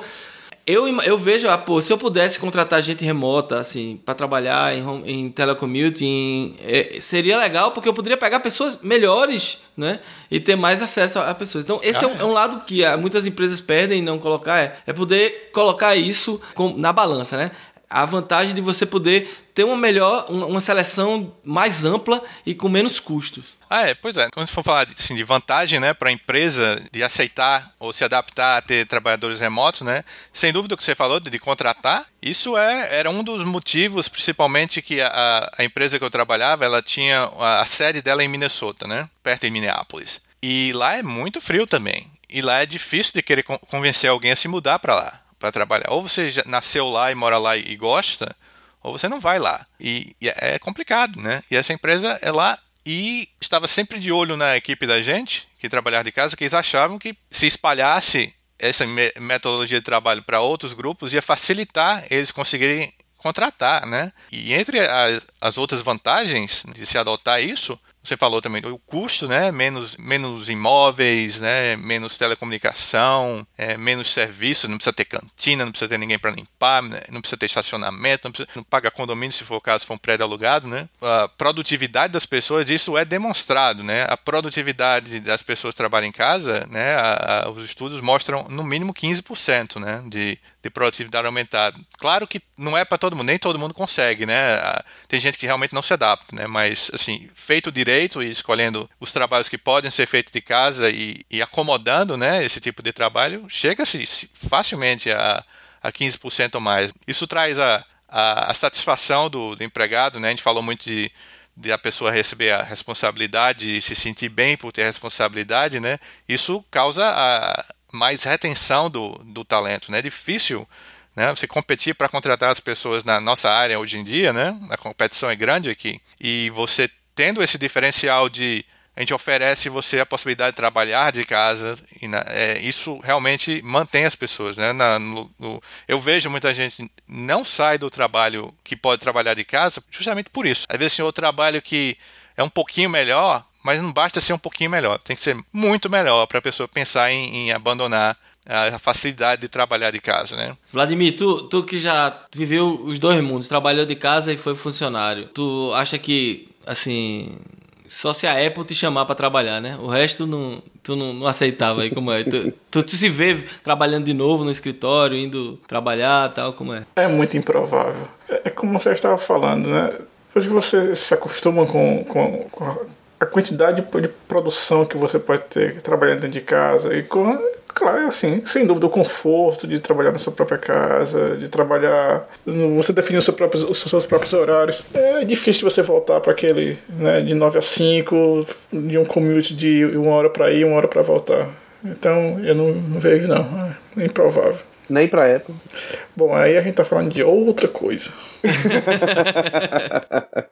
eu, eu vejo, ah, pô, se eu pudesse contratar gente remota, assim, para trabalhar em, em telecommuting, é, seria legal, porque eu poderia pegar pessoas melhores, né? E ter mais acesso a, a pessoas. Então, esse ah, é, um, é, um, lado que ah, muitas empresas perdem em não colocar, é, é poder colocar isso com, na balança, né? A vantagem de você poder ter uma melhor, uma seleção mais ampla e com menos custos. Ah, é, pois é. Quando for falar assim, de vantagem né, para a empresa de aceitar ou se adaptar a ter trabalhadores remotos, né, sem dúvida o que você falou de, de contratar, isso é, era um dos motivos, principalmente, que a, a empresa que eu trabalhava, ela tinha a, a sede dela em Minnesota, né, perto de Minneapolis. E lá é muito frio também. E lá é difícil de querer convencer alguém a se mudar para lá para trabalhar. Ou você já nasceu lá e mora lá e gosta, ou você não vai lá. E, e, é complicado, né? E essa empresa é lá e estava sempre de olho na equipe da gente, que trabalhava de casa, que eles achavam que se espalhasse essa metodologia de trabalho para outros grupos ia facilitar eles conseguirem contratar, né? E entre as, as outras vantagens de se adotar isso, você falou também o custo, né? Menos, menos imóveis, né? Menos telecomunicação, é, menos serviços, não precisa ter cantina, não precisa ter ninguém para limpar, né? não precisa ter estacionamento, não, precisa, não paga condomínio se for o caso, for um prédio alugado, né? A produtividade das pessoas, isso é demonstrado, né? A produtividade das pessoas que trabalham em casa, né? A, a, os estudos mostram no mínimo 15%, né? De, de produtividade aumentada. Claro que não é para todo mundo, nem todo mundo consegue, né? Tem gente que realmente não se adapta, né? Mas, assim, feito direito, direito e escolhendo os trabalhos que podem ser feitos de casa e, e acomodando né, esse tipo de trabalho, chega-se facilmente a, a 15% ou mais. Isso traz a, a, a satisfação do, do, empregado, né? a gente falou muito de, de a pessoa receber a responsabilidade e se sentir bem por ter responsabilidade, né? isso causa a, mais retenção do, do talento. Né? É difícil né? Você competir para contratar as pessoas na nossa área hoje em dia, né? A competição é grande aqui. E você tendo esse diferencial de a gente oferece você a possibilidade de trabalhar de casa e na, é, isso realmente mantém as pessoas né? Na, no, no, eu vejo muita gente não sai do trabalho que pode trabalhar de casa justamente por isso. Às vezes tem outro trabalho que é um pouquinho melhor mas não basta ser um pouquinho melhor tem que ser muito melhor para a pessoa pensar em, em, abandonar a facilidade de trabalhar de casa né? Vladimir tu, tu que já viveu os dois mundos trabalhou de casa e foi funcionário tu acha que assim, só se a Apple te chamar para trabalhar, né? O resto não, tu não, não aceitava aí como é. Tu, tu, tu, se vê trabalhando de novo no escritório, indo trabalhar, tal, como é? É muito improvável. É, é como você estava falando, né? Depois que você se acostuma com, com, com a quantidade de produção que você pode ter trabalhando dentro de casa e com Claro, assim, sem dúvida, o conforto de trabalhar na sua própria casa, de trabalhar. Você definir os seus próprios, os seus próprios horários. É difícil você voltar para aquele né, de 9 a 5, de um commute de uma hora para ir, uma hora para voltar. Então, eu não, não vejo, não. É improvável. Nem para Apple. Bom, aí a gente tá falando de outra coisa.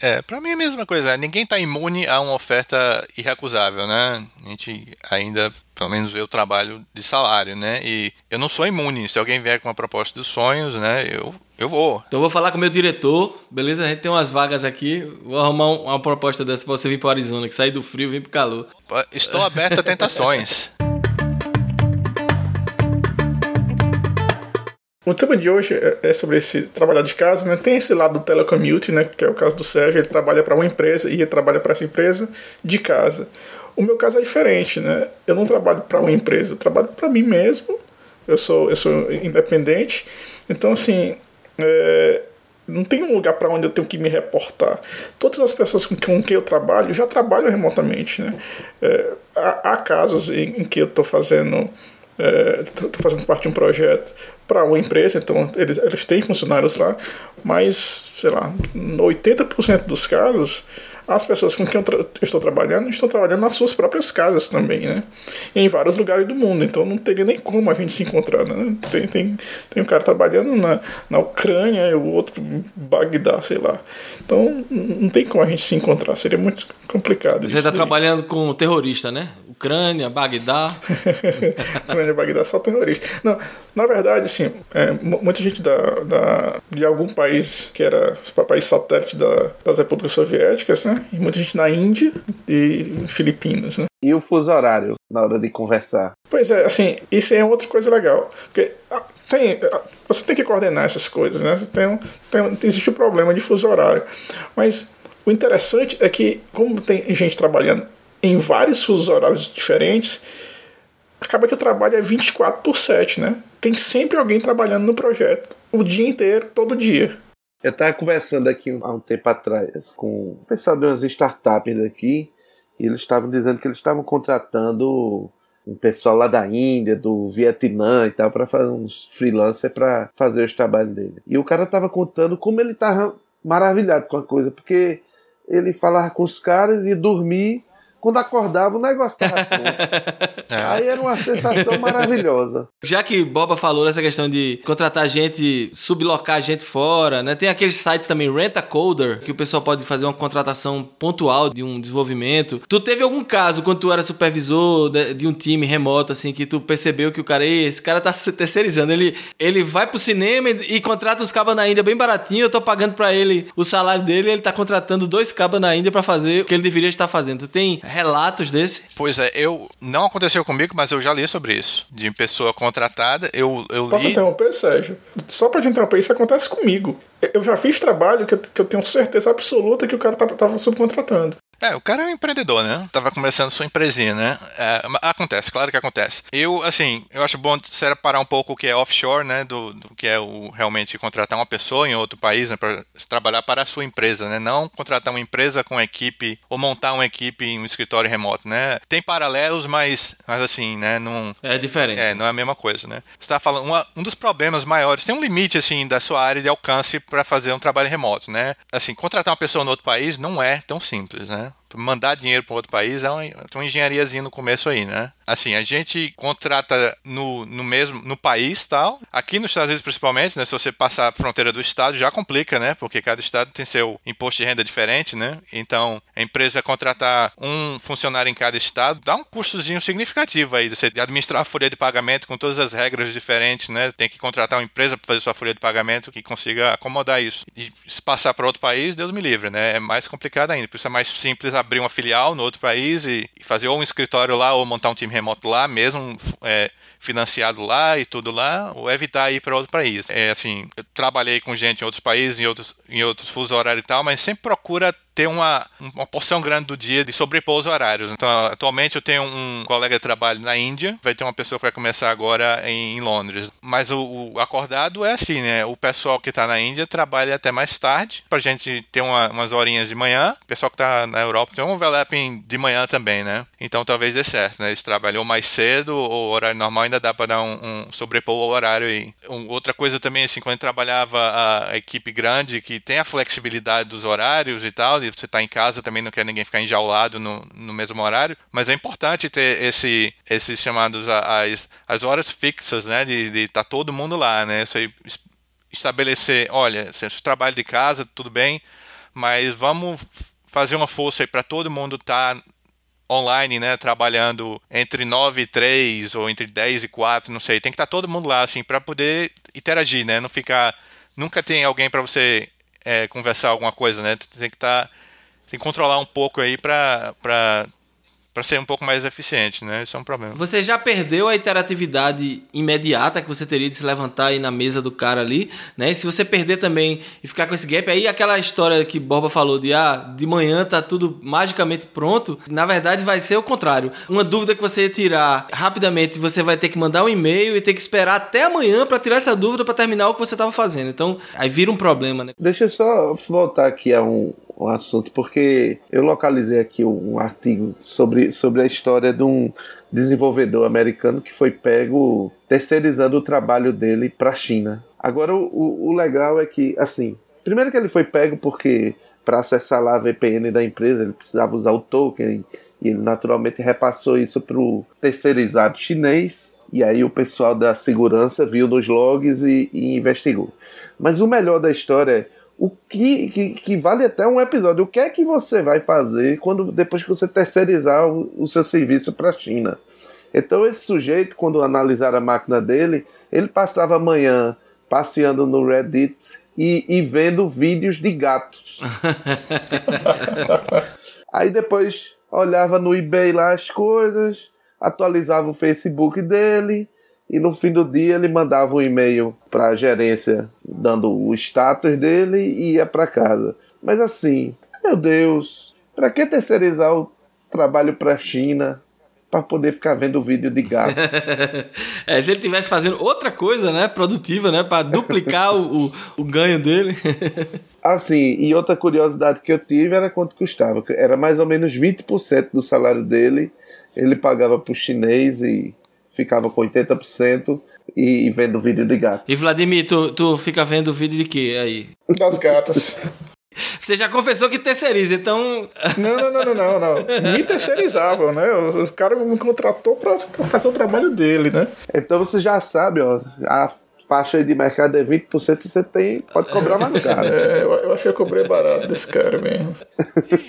É, pra mim é a mesma coisa. Ninguém está imune a uma oferta irrecusável, né? A gente ainda, pelo menos eu trabalho de salário, né? E eu não sou imune. Se alguém vier com uma proposta dos sonhos, né? Eu, eu vou. Então eu vou falar com o meu diretor, beleza? A gente tem umas vagas aqui. Vou arrumar uma proposta dessa pra você vir para Arizona, que sair do frio e vir pro calor. Estou aberto a tentações. O tema de hoje é, é sobre esse trabalhar de casa, né? Tem esse lado do telecommute, né? Que é o caso do Sérgio, ele trabalha para uma empresa e trabalha para essa empresa de casa. O meu caso é diferente, né? Eu não trabalho para uma empresa, eu trabalho para mim mesmo. Eu sou, eu sou independente. Então, assim, é, não tem um lugar para onde eu tenho que me reportar. Todas as pessoas com quem eu trabalho já trabalham remotamente, né? É, há, há, casos em, em que eu estou fazendo estou é, fazendo parte de um projeto para uma empresa, então eles, eles têm funcionários lá, mas, sei lá, 80% dos casos as pessoas com quem eu, estou trabalhando estão trabalhando nas suas próprias casas também, né? Em vários lugares do mundo, então não teria nem como a gente se encontrar, né? Tem, tem, tem um cara trabalhando na, na Ucrânia e o outro em Bagdá, sei lá. Então não tem como a gente se encontrar, seria muito complicado. Você está trabalhando com terrorista, né? Ucrânia, Bagdá. Ucrânia, Bagdá, só terrorista. Não, na verdade, assim, é, muita gente da, da, de algum país que era país satélite da, das repúblicas soviéticas, né? E muita gente na Índia e Filipinas, né? E o fuso horário na hora de conversar. Pois é, assim, isso é outra coisa legal. Porque ah, tem, ah, você tem que coordenar essas coisas, né? Tem, tem, existe o problema de fuso horário. Mas o interessante é que, como tem gente trabalhando em vários fusos horários diferentes, acaba que o trabalho é 24 por 7, né? Tem sempre alguém trabalhando no projeto, o dia inteiro, todo dia. Eu estava conversando aqui há um tempo atrás com o pessoal de umas startups daqui, e eles estavam dizendo que eles estavam contratando um pessoal lá da Índia, do Vietnã e tal, para fazer uns freelancers para fazer os trabalhos dele. E o cara estava contando como ele estava maravilhado com a coisa, porque ele falava com os caras e dormir quando acordava o negócio estava. É. Aí era uma sensação maravilhosa. Já que Boba falou dessa questão de contratar gente, sublocar gente fora, né? Tem aqueles sites também, Rent a Coder, que o pessoal pode fazer uma contratação pontual de um desenvolvimento. Tu teve algum caso quando tu era supervisor de, de um time remoto, assim, que tu percebeu que o cara, esse cara tá se terceirizando. Ele, ele vai pro cinema e, e contrata os cabas na Índia bem baratinho, eu tô pagando para ele o salário dele e ele tá contratando dois cabas na Índia para fazer o que ele deveria estar fazendo. Tu tem relatos desse? Pois é, eu não aconteceu comigo, mas eu já li sobre isso. De pessoa contratada, eu, eu Posso li... interromper, Sérgio? Só pra te interromper, isso acontece comigo. Eu já fiz trabalho que eu, que eu tenho certeza absoluta que o cara tava, tava subcontratando. É, o cara é um empreendedor, né? Tava começando sua empresinha, né? É, acontece, claro que acontece. Eu, assim, eu acho bom separar um pouco o que é offshore, né? Do, do que é o realmente contratar uma pessoa em outro país, né? Para trabalhar para a sua empresa, né? Não contratar uma empresa com equipe ou montar uma equipe em um escritório remoto, né? Tem paralelos, mas, mas assim, né? Não, é diferente. É, não é a mesma coisa, né? Você tá falando, uma, um dos problemas maiores, tem um limite, assim, da sua área de alcance para fazer um trabalho remoto, né? Assim, contratar uma pessoa no outro país não é tão simples, né? Mandar dinheiro para outro país é uma, uma engenhariazinha no começo aí, né? Assim, a gente contrata no, no mesmo no país tal. Aqui nos Estados Unidos, principalmente, né? Se você passar a fronteira do estado, já complica, né? Porque cada estado tem seu imposto de renda diferente, né? Então, a empresa contratar um funcionário em cada estado dá um custozinho significativo aí. Você administrar a folha de pagamento com todas as regras diferentes, né? Tem que contratar uma empresa para fazer sua folha de pagamento que consiga acomodar isso. E se passar para outro país, Deus me livre, né? É mais complicado ainda. Por isso é mais simples abrir uma filial no outro país e, fazer ou um escritório lá ou montar um time remoto lá, mesmo é, financiado lá e tudo lá, ou evitar ir para outro país. É assim, eu trabalhei com gente em outros países, em outros, em outros fusos horários e tal, mas sempre procura ter uma, uma porção grande do dia de sobrepor os horários. Então, atualmente eu tenho um colega de trabalho na Índia, vai ter uma pessoa que vai começar agora em, em Londres. Mas o, o, acordado é assim, né? O pessoal que está na Índia trabalha até mais tarde, pra gente ter uma, umas horinhas de manhã. O pessoal que está na Europa tem um overlapping de manhã também, né? Então talvez dê certo, né? Eles trabalham mais cedo, ou horário normal ainda dá para dar um, um sobrepor o horário aí. Um, outra coisa também, assim, quando trabalhava a, a equipe grande, que tem a flexibilidade dos horários e tal, você está em casa, também não quer ninguém ficar enjaulado no, no mesmo horário, mas é importante ter esse, esses chamados as, as horas fixas, né, de estar tá todo mundo lá, né, você estabelecer, olha, se trabalho de casa, tudo bem, mas vamos fazer uma força aí para todo mundo estar tá online, né, trabalhando entre 9 e 3 ou entre 10 e 4, não sei, tem que estar tá todo mundo lá assim para poder interagir, né, não ficar nunca tem alguém para você é, conversar alguma coisa, né? Tem que estar tá tem que controlar um pouco aí para para ser um pouco mais eficiente, né? Isso é um problema. Você já perdeu a interatividade imediata que você teria de se levantar aí na mesa do cara ali, né? E se você perder também e ficar com esse gap, aí aquela história que Borba falou de ah, de manhã tá tudo magicamente pronto, na verdade vai ser o contrário. Uma dúvida que você tirar rapidamente, você vai ter que mandar um e-mail e ter que esperar até amanhã para tirar essa dúvida para terminar o que você estava fazendo. Então, aí vira um problema, né? Deixa eu só voltar aqui a um, um assunto, porque eu localizei aqui um artigo sobre, sobre a história de um desenvolvedor americano que foi pego terceirizando o trabalho dele para a China. Agora, o, o legal é que, assim, primeiro que ele foi pego porque para acessar lá a VPN da empresa ele precisava usar o token e ele naturalmente repassou isso para o terceirizado chinês. E aí o pessoal da segurança viu nos logs e, e investigou. Mas o melhor da história é o que, que, que, vale até um episódio. O que é que você vai fazer quando depois que você terceirizar o, o seu serviço para a China? Então esse sujeito, quando analisar a máquina dele, ele passava a manhã passeando no Reddit e, e vendo vídeos de gatos. Aí depois olhava no eBay lá as coisas, atualizava o Facebook dele e no fim do dia ele mandava um e-mail para a gerência dando o status dele e ia para casa. Mas assim, meu Deus, para que terceirizar o trabalho para a China? para poder ficar vendo vídeo de gato. é, se ele tivesse fazendo outra coisa, né, produtiva, né, para duplicar o, o, o, ganho dele. assim, e outra curiosidade que eu tive era quanto custava. Era mais ou menos 20% do salário dele, ele pagava pro chinês e ficava com 80% e, e vendo vídeo de gato. E Vladimir, tu, tu fica vendo vídeo de quê aí? Das gatas. Você já confessou que terceiriza, então. Não, não, não, não, não. Me terceirizavam, né? O cara me contratou para fazer o trabalho dele, né? Então você já sabe, ó. A faixa de mercado é 20%, você tem, pode cobrar mais caro. É, eu, eu acho que eu cobrei barato desse cara mesmo.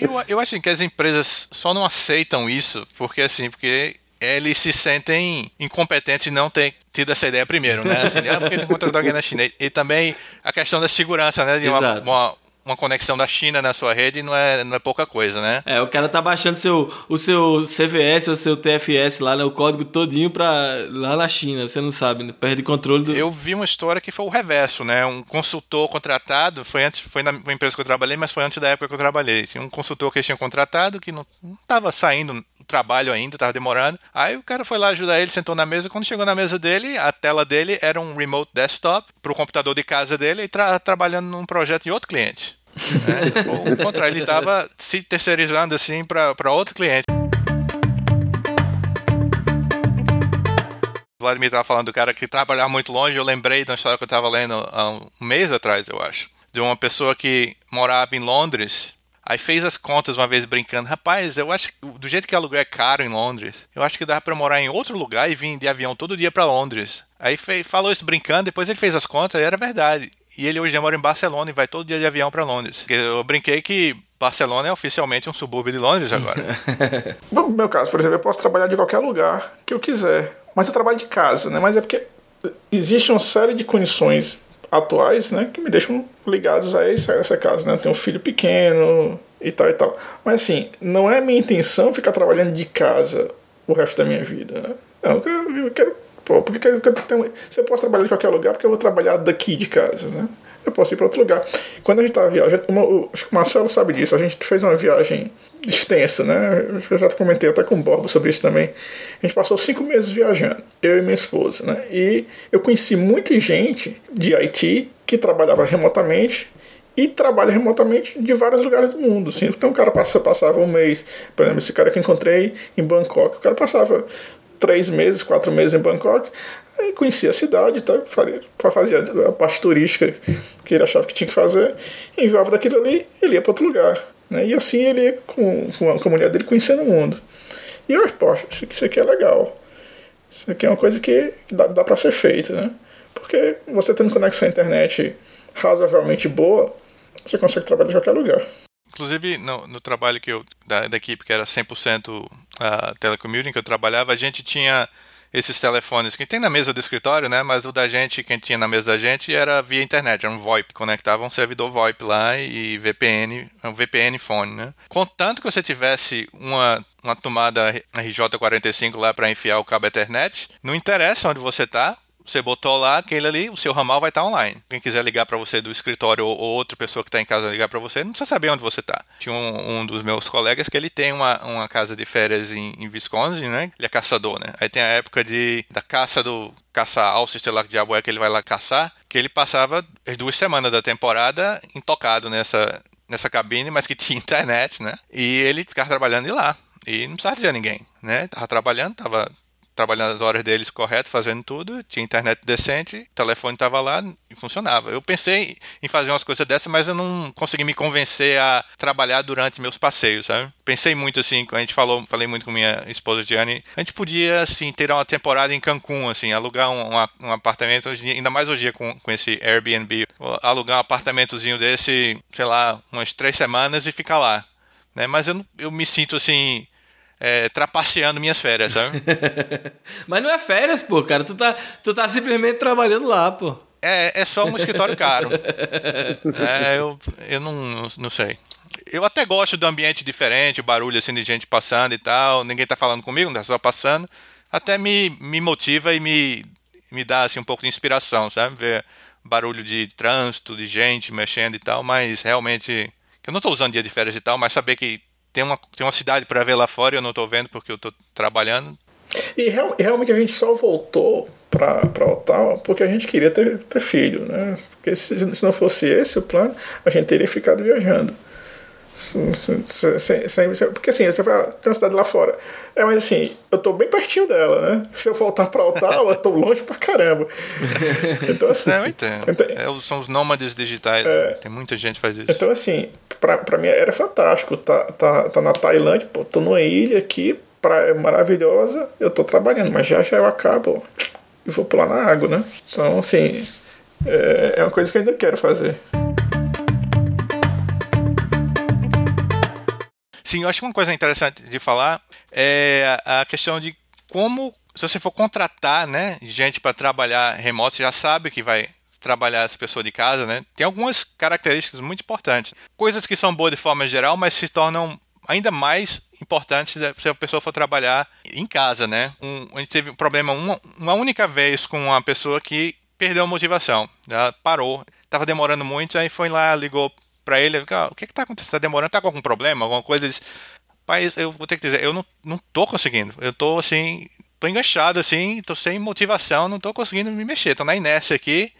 Eu, eu acho que as empresas só não aceitam isso, porque assim, porque eles se sentem incompetentes e não ter tido essa ideia primeiro, né? Assim, ah, porque tem contratou alguém na China. E, também a questão da segurança, né? De uma, uma, uma, conexão da China na sua rede não é, não é pouca coisa, né? É, o cara tá baixando seu, o seu CVS ou seu TFS lá, né? O código todinho pra, lá na China, você não sabe, né? Perde controle do... Eu vi uma história que foi o reverso, né? Um consultor contratado, foi antes, foi na empresa que eu trabalhei, mas foi antes da época que eu trabalhei. Tinha um consultor que eles tinham contratado que não, não tava saindo trabalho ainda, tava demorando. Aí o cara foi lá ajudar ele, sentou na mesa. Quando chegou na mesa dele, a tela dele era um remote desktop para o computador de casa dele e tra trabalhando num projeto em outro cliente. É, o contrário, ele estava se terceirizando assim para outro cliente. O Vladimir estava falando do cara que trabalhava muito longe. Eu lembrei de uma história que eu estava lendo há um mês atrás, eu acho. De uma pessoa que morava em Londres Aí fez as contas uma vez brincando. Rapaz, eu acho que do jeito que aluguel é caro em Londres, eu acho que dá para morar em outro lugar e vir de avião todo dia para Londres. Aí fez, falou isso brincando, depois ele fez as contas e era verdade. E ele hoje mora em Barcelona e vai todo dia de avião para Londres. Eu brinquei que Barcelona é oficialmente um subúrbio de Londres agora. no meu caso, por exemplo, eu posso trabalhar de qualquer lugar que eu quiser. Mas eu trabalho de casa, né? Mas é porque existe uma série de condições atuais, né, que me deixam ligados a essa, essa casa, né? Eu tenho um filho pequeno e tal e tal. Mas assim, não é minha intenção ficar trabalhando de casa o resto da minha vida, né? Não, eu quero, eu quero pô, porque eu tenho, se eu posso trabalhar de qualquer lugar, porque eu vou trabalhar daqui de casa, né? Eu posso ir para outro lugar. Quando a gente estava viajando, uma, o Marcelo sabe disso, a gente fez uma viagem extensa, né? Eu já comentei até com o Bob sobre isso também. A gente passou cinco meses viajando, eu e minha esposa, né? E eu conheci muita gente de IT que trabalhava remotamente e trabalha remotamente de vários lugares do mundo. Assim. Então, um cara passa, passava um mês, por exemplo, esse cara que encontrei em Bangkok, o cara passava três meses, quatro meses em Bangkok, aí conhecia a cidade, tá? fazia a parte turística que ele achava que tinha que fazer, enviava daquilo ali, ele ia para outro lugar. Né? E assim ele ia com, com, a, mulher dele conhecendo o mundo. E eu, poxa, isso aqui, isso aqui é legal. Isso aqui é uma coisa que dá, dá para ser feita, né? Porque você tendo conexão à internet razoavelmente boa, você consegue trabalhar em qualquer lugar. Inclusive, no, no trabalho que eu, da, da, equipe que era 100% uh, telecommuting, que eu trabalhava, a gente tinha esses telefones que tem na mesa do escritório, né? Mas o da gente, quem tinha na mesa da gente, era via internet, era um VoIP, conectava um servidor VoIP lá e VPN, um VPN phone, né? Contanto que você tivesse uma uma tomada RJ45 lá para enfiar o cabo Ethernet, não interessa onde você está, você botou lá aquele ali, o seu ramal vai estar tá online. Quem quiser ligar para você do escritório ou, ou outra pessoa que está em casa ligar para você, não precisa saber onde você está. Tinha um, um, dos meus colegas que ele tem uma, uma casa de férias em, em Wisconsin, né? Ele é caçador, né? Aí tem a época de, da caça do caça alce, sei lá que diabo é que ele vai lá caçar, que ele passava as duas semanas da temporada intocado nessa, nessa cabine, mas que tinha internet, né? E ele ficava trabalhando lá. E não precisava dizer a ninguém, né? Tava trabalhando, tava trabalhando as horas deles correto, fazendo tudo, tinha internet decente, o telefone estava lá e funcionava. Eu pensei em fazer umas coisas dessas, mas eu não consegui me convencer a trabalhar durante meus passeios, sabe? Pensei muito assim, a gente falou, falei muito com minha esposa Diane, a gente podia assim ter uma temporada em Cancún, assim, alugar um, um, um apartamento, ainda mais hoje com, com esse Airbnb, alugar um apartamentozinho desse, sei lá, umas três semanas e ficar lá. Né? Mas eu, eu me sinto assim é, trapaceando minhas férias, sabe? Mas não é férias, pô, cara. Tu tá, tu tá simplesmente trabalhando lá, pô. É, é só um escritório caro. é, eu, eu não, não sei. Eu até gosto do ambiente diferente, barulho assim de gente passando e tal. Ninguém tá falando comigo, tá só passando. Até me, me motiva e me, me dá assim, um pouco de inspiração, sabe? Ver barulho de trânsito, de gente mexendo e tal, mas realmente. Eu não tô usando dia de férias e tal, mas saber que tem uma, tem uma cidade para ver lá fora e eu não estou vendo porque eu estou trabalhando. E real, realmente a gente só voltou para Ottawa porque a gente queria ter, ter filho, né? Porque se, se não fosse esse o plano, a gente teria ficado viajando. Sem, sem, sem, porque assim, você vai ter uma cidade lá fora. É, mas assim, eu tô bem pertinho dela, né? Se eu voltar pra Ottawa, eu tô longe pra caramba. Então, assim. Não, eu entendo. Então, é, são os nômades digitais. É, Tem muita gente que faz isso. Então, assim, pra mim era fantástico. Tá, tá, tá na Tailândia, pô, tô numa ilha aqui, praia maravilhosa, eu tô trabalhando, mas já já eu acabo e vou pular na água, né? Então, assim, é, é uma coisa que eu ainda quero fazer. Sim, eu acho que uma coisa interessante de falar é a questão de como, se você for contratar né, gente para trabalhar remoto, você já sabe que vai trabalhar essa pessoa de casa, né? Tem algumas características muito importantes. Coisas que são boas de forma geral, mas se tornam ainda mais importantes se a pessoa for trabalhar em casa, né? Um, a gente teve um problema uma, uma única vez com uma pessoa que perdeu a motivação. Ela parou, estava demorando muito, aí foi lá, ligou para ele, o que está acontecendo? Está demorando? Está com algum problema? Alguma coisa? Ele disse, pai, eu vou ter que dizer, eu não, não tô conseguindo. Eu tô assim, tô enganchado assim, tô sem motivação, não tô conseguindo me mexer. Tô na inércia aqui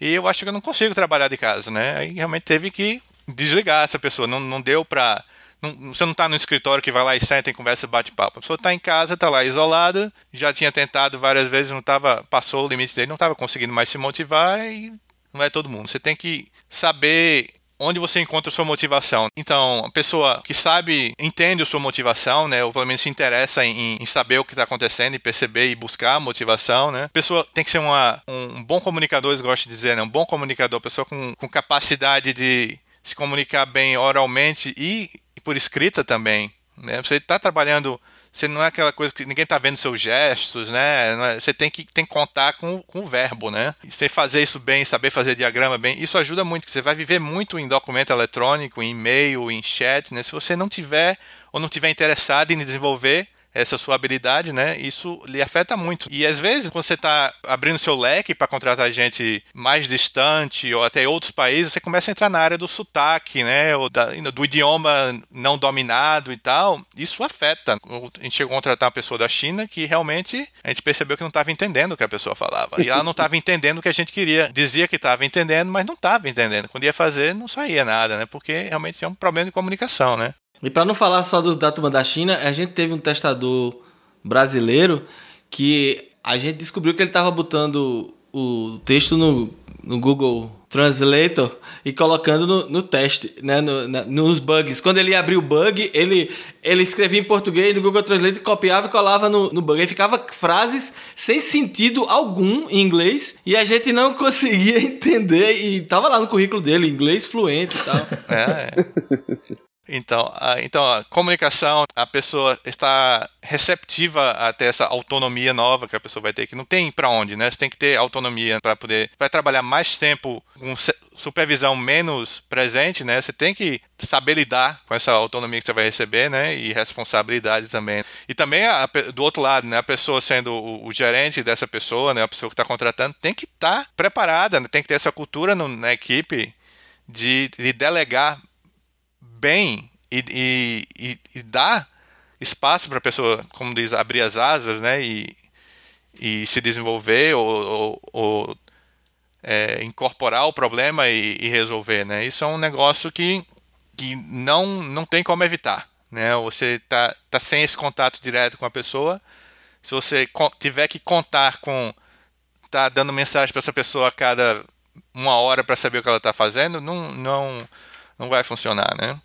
e eu acho que eu não consigo trabalhar de casa, né? Aí realmente teve que desligar essa pessoa. Não, não deu para não, você não está no escritório que vai lá e senta e conversa e bate papo. A pessoa está em casa, está lá isolada, já tinha tentado várias vezes, não tava, passou o limite dele, não estava conseguindo mais se motivar e não é todo mundo. Você tem que saber onde você encontra sua motivação. Então, a pessoa que sabe, entende a sua motivação, né, ou pelo menos se interessa em, em saber o que está acontecendo e perceber e buscar a motivação, né. A pessoa tem que ser uma, um bom comunicador, eu gosto de dizer, né, um bom comunicador, pessoa com, com capacidade de se comunicar bem oralmente e, por escrita também. Né. Você está trabalhando você não é aquela coisa que ninguém está vendo seus gestos, né? É, você tem que, tem que contar com, com o verbo, né? Você fazer isso bem, saber fazer diagrama bem, isso ajuda muito. Você vai viver muito em documento eletrônico, em e-mail, em chat, né? Se você não tiver ou não tiver interessado em desenvolver essa sua habilidade, né? Isso lhe afeta muito. E às vezes, quando você está abrindo seu leque para contratar gente mais distante ou até outros países, você começa a entrar na área do sotaque, né? Ou da, do idioma não dominado e tal. Isso afeta. A gente chegou a contratar uma pessoa da China que realmente a gente percebeu que não estava entendendo o que a pessoa falava. E ela não estava entendendo o que a gente queria. Dizia que estava entendendo, mas não estava entendendo. Quando ia fazer, não saía nada, né? Porque realmente é um problema de comunicação, né? E para não falar só do, da turma da China, a gente teve um testador brasileiro que a gente descobriu que ele estava botando o texto no, no Google Translator e colocando no, no teste, né, no, na, nos bugs. Quando ele abria o bug, ele, ele escrevia em português no Google Translator, copiava e colava no, no bug. Aí ficava frases sem sentido algum em inglês e a gente não conseguia entender. E tava lá no currículo dele, inglês fluente e tal. É. Então, a, então, a comunicação, a pessoa está receptiva a ter essa autonomia nova que a pessoa vai ter, que não tem para onde, né? Você tem que ter autonomia para poder. Vai trabalhar mais tempo com supervisão menos presente, né? Você tem que saber lidar com essa autonomia que você vai receber, né? E responsabilidade também. E também, a, do outro lado, né? A pessoa sendo o, o gerente dessa pessoa, né? A pessoa que está contratando, tem que estar tá preparada, né? tem que ter essa cultura no, na equipe de, de delegar bem e, e, e, dar espaço para a pessoa, como diz, abrir as asas, né? E, e se desenvolver ou, ou, ou é, incorporar o problema e, e, resolver, né? Isso é um negócio que, que não, não tem como evitar, né? Você tá, tá sem esse contato direto com a pessoa. Se você tiver que contar com tá dando mensagem para essa pessoa a cada uma hora para saber o que ela está fazendo, não, não, não vai funcionar, né?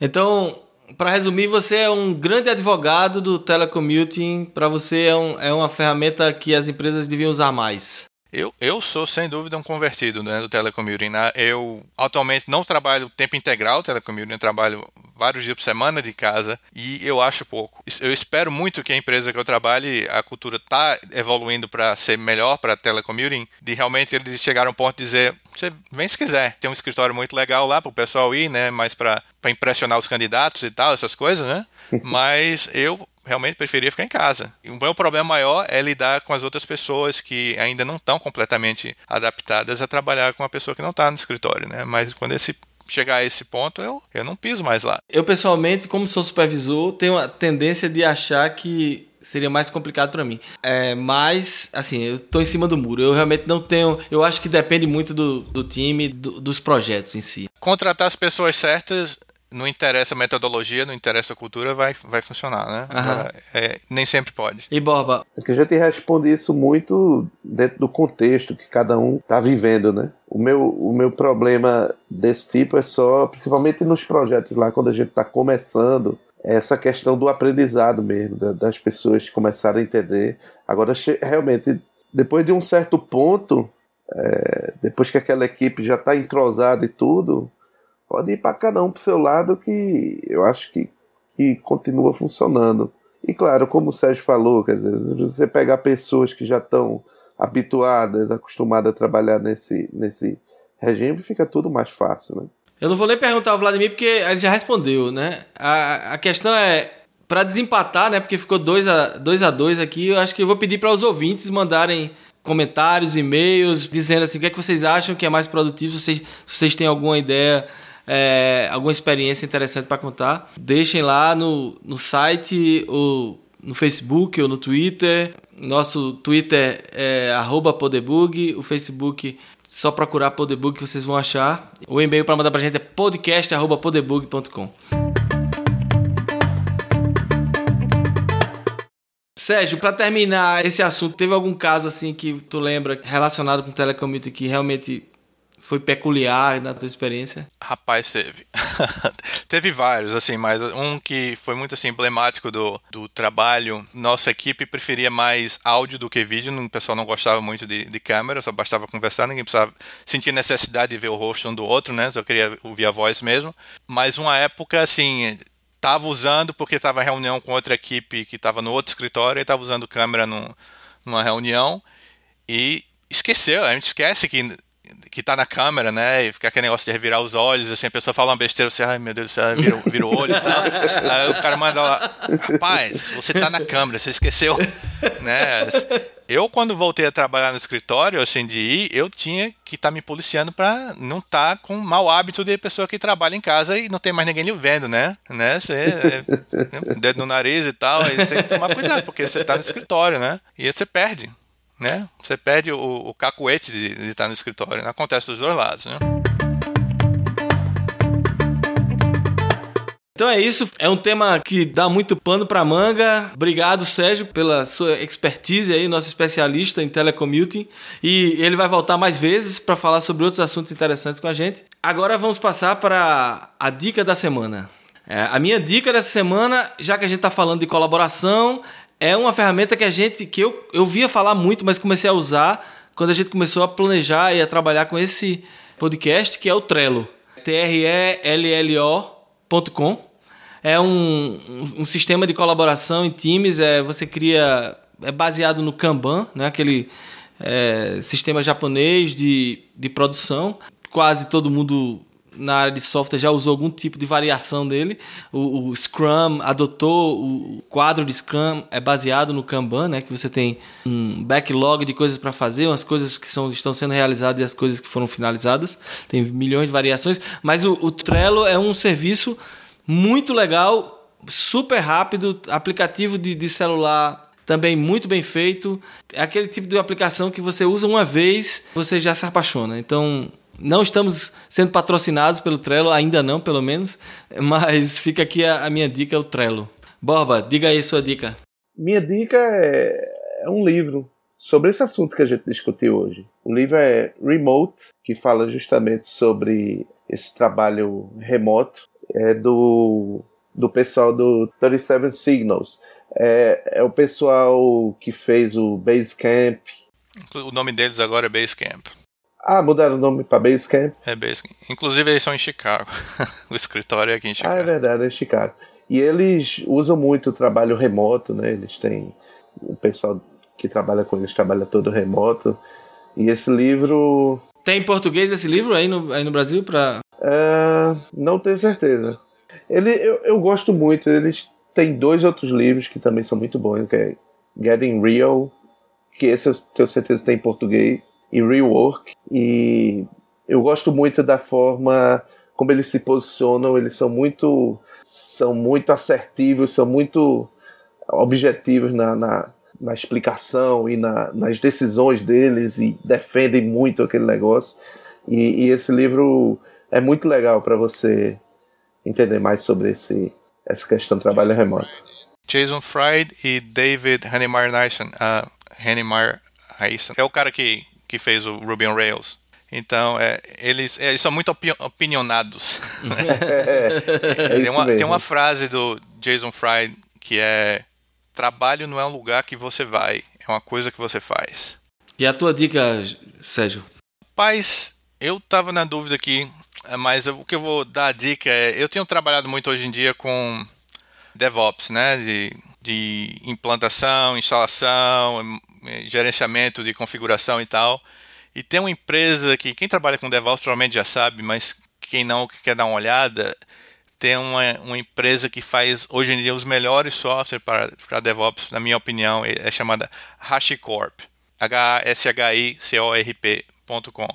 Então, para resumir, você é um grande advogado do telecommuting. Para você é, um, é uma ferramenta que as empresas deviam usar mais. Eu, eu sou, sem dúvida, um convertido né, do telecommuting. Né? Eu atualmente não trabalho tempo integral telecommuting, eu trabalho vários dias por semana de casa e eu acho pouco. Eu espero muito que a empresa que eu trabalhe, a cultura está evoluindo para ser melhor para telecommuting, de realmente eles chegaram a um ponto de dizer, você vem se quiser. Tem um escritório muito legal lá para o pessoal ir, né, mais para impressionar os candidatos e tal, essas coisas, né? Mas eu realmente preferia ficar em casa. E o meu problema maior é lidar com as outras pessoas que ainda não estão completamente adaptadas a trabalhar com uma pessoa que não está no escritório, né? Mas quando esse chegar a esse ponto, eu, eu não piso mais lá. Eu, pessoalmente, como sou supervisor, tenho a tendência de achar que seria mais complicado para mim. É, mas, assim, eu tô em cima do muro. Eu realmente não tenho. Eu acho que depende muito do, do time, do, dos projetos em si. Contratar as pessoas certas não interessa a metodologia, não interessa a cultura, vai, vai funcionar, né? Agora, é, nem sempre pode. E Borba? É que a gente responde isso muito dentro do contexto que cada um está vivendo, né? O meu, o meu problema desse tipo é só, principalmente nos projetos lá, quando a gente está começando, é essa questão do aprendizado mesmo, das pessoas começarem a entender. Agora, realmente, depois de um certo ponto, é, depois que aquela equipe já está entrosada e tudo, pode ir para cada um para o seu lado que eu acho que, que continua funcionando. E claro, como o Sérgio falou, quer dizer, você pegar pessoas que já estão habituadas, acostumadas a trabalhar nesse, nesse regime, fica tudo mais fácil, né? Eu não vou nem perguntar ao Vladimir porque ele já respondeu, né? A, a questão é para desempatar, né? Porque ficou 2 a 2 a 2 aqui. Eu acho que eu vou pedir para os ouvintes mandarem comentários, e-mails, dizendo assim o que é que vocês acham que é mais produtivo, se vocês, se vocês têm alguma ideia é, alguma experiência interessante para contar, deixem lá no, no site ou no Facebook ou no Twitter. Nosso Twitter é @podebug, o Facebook só procurar Podebug que vocês vão achar. O e-mail para mandar para gente é podcast@podebug.com. Sérgio, para terminar esse assunto, teve algum caso assim que tu lembra relacionado com telecommuting que realmente foi peculiar na tua experiência? Rapaz, teve. teve vários, assim, mas um que foi muito assim, emblemático do, do trabalho. Nossa equipe preferia mais áudio do que vídeo. O pessoal não gostava muito de, de câmera, só bastava conversar, ninguém precisava sentir necessidade de ver o rosto um do outro, né? Só queria ouvir a voz mesmo. Mas uma época, assim, tava usando porque estava em reunião com outra equipe que estava no outro escritório e estava usando câmera num, numa reunião e esqueceu. A gente esquece que que tá na câmera, né? E fica aquele negócio de revirar os olhos, assim, a pessoa fala uma besteira, você, ai meu Deus do céu, vira, vira o olho e tal. Aí o cara manda lá, rapaz, você tá na câmera, você esqueceu, né? Eu, quando voltei a trabalhar no escritório, assim, de ir, eu tinha que estar tá me policiando para não estar tá com mau hábito de pessoa que trabalha em casa e não tem mais ninguém lhe vendo, né? né? Você, é, dedo no nariz e tal, aí tem que tomar cuidado, porque você tá no escritório, né? E você perde né? Você perde o, o cacuete de, de estar no escritório. Né? Acontece dos dois lados, né? Então é isso, é um tema que dá muito pano para manga. Obrigado, Sérgio, pela sua expertise aí, nosso especialista em telecommuting. E ele vai voltar mais vezes para falar sobre outros assuntos interessantes com a gente. Agora vamos passar para a dica da semana. É, a minha dica dessa semana, já que a gente está falando de colaboração, é uma ferramenta que a gente que eu, eu via falar muito, mas comecei a usar quando a gente começou a planejar e a trabalhar com esse podcast, que é o Trello. T R E L L O.com. É um, um, um, sistema de colaboração em times, é você cria é baseado no Kanban, né, aquele é, sistema japonês de, de produção. Quase todo mundo na área de software já usou algum tipo de variação dele. O, o, Scrum adotou o quadro de Scrum é baseado no Kanban, né? Que você tem um backlog de coisas para fazer, umas coisas que são, estão sendo realizadas e as coisas que foram finalizadas. Tem milhões de variações, mas o, o Trello é um serviço muito legal, super rápido, aplicativo de, de celular também muito bem feito. É aquele tipo de aplicação que você usa uma vez, você já se apaixona. Então, não estamos sendo patrocinados pelo Trello, ainda não, pelo menos, mas fica aqui a, a minha dica, o Trello. Borba, diga aí sua dica. Minha dica é, é um livro sobre esse assunto que a gente discutiu hoje. O livro é Remote, que fala justamente sobre esse trabalho remoto. É do, do pessoal do 37 Signals. É, é o pessoal que fez o Basecamp. O nome deles agora é Basecamp. Ah, mudaram o nome para Basecamp. É Basecamp. Inclusive eles são em Chicago. o escritório é aqui em Chicago. Ah, é verdade, é em Chicago. E eles usam muito o trabalho remoto, né? Eles têm o pessoal que trabalha com eles trabalha todo remoto. E esse livro tem em português esse livro aí no, aí no Brasil para? É, não tenho certeza. Ele eu, eu gosto muito. Eles tem dois outros livros que também são muito bons, que é Getting Real, que esse eu tenho certeza tem em português, e Rework. E eu gosto muito da forma como eles se posicionam, eles são muito são muito assertivos, são muito objetivos na, na, na explicação e na, nas decisões deles e defendem muito aquele negócio. E, e esse livro é muito legal para você entender mais sobre esse, essa questão do trabalho remoto. Jason Fried e David Hannemeyer Nyson. Uh, Hannemeyer Nyson. É o cara que, que fez o Ruby on Rails. Então, é, eles, é, eles são muito opi opinionados. é, é tem, uma, tem uma frase do Jason Fried que é: Trabalho não é um lugar que você vai, é uma coisa que você faz. E a tua dica, Sérgio? Paz, eu tava na dúvida aqui, mas o que eu vou dar a dica é: eu tenho trabalhado muito hoje em dia com DevOps, né? De, de implantação, instalação, gerenciamento de configuração e tal. E tem uma empresa que quem trabalha com DevOps provavelmente já sabe, mas quem não que quer dar uma olhada, tem uma, uma empresa que faz hoje em dia os melhores softwares para, para DevOps, na minha opinião, é chamada HashiCorp. H-S-H-I-C-O-R-P.com.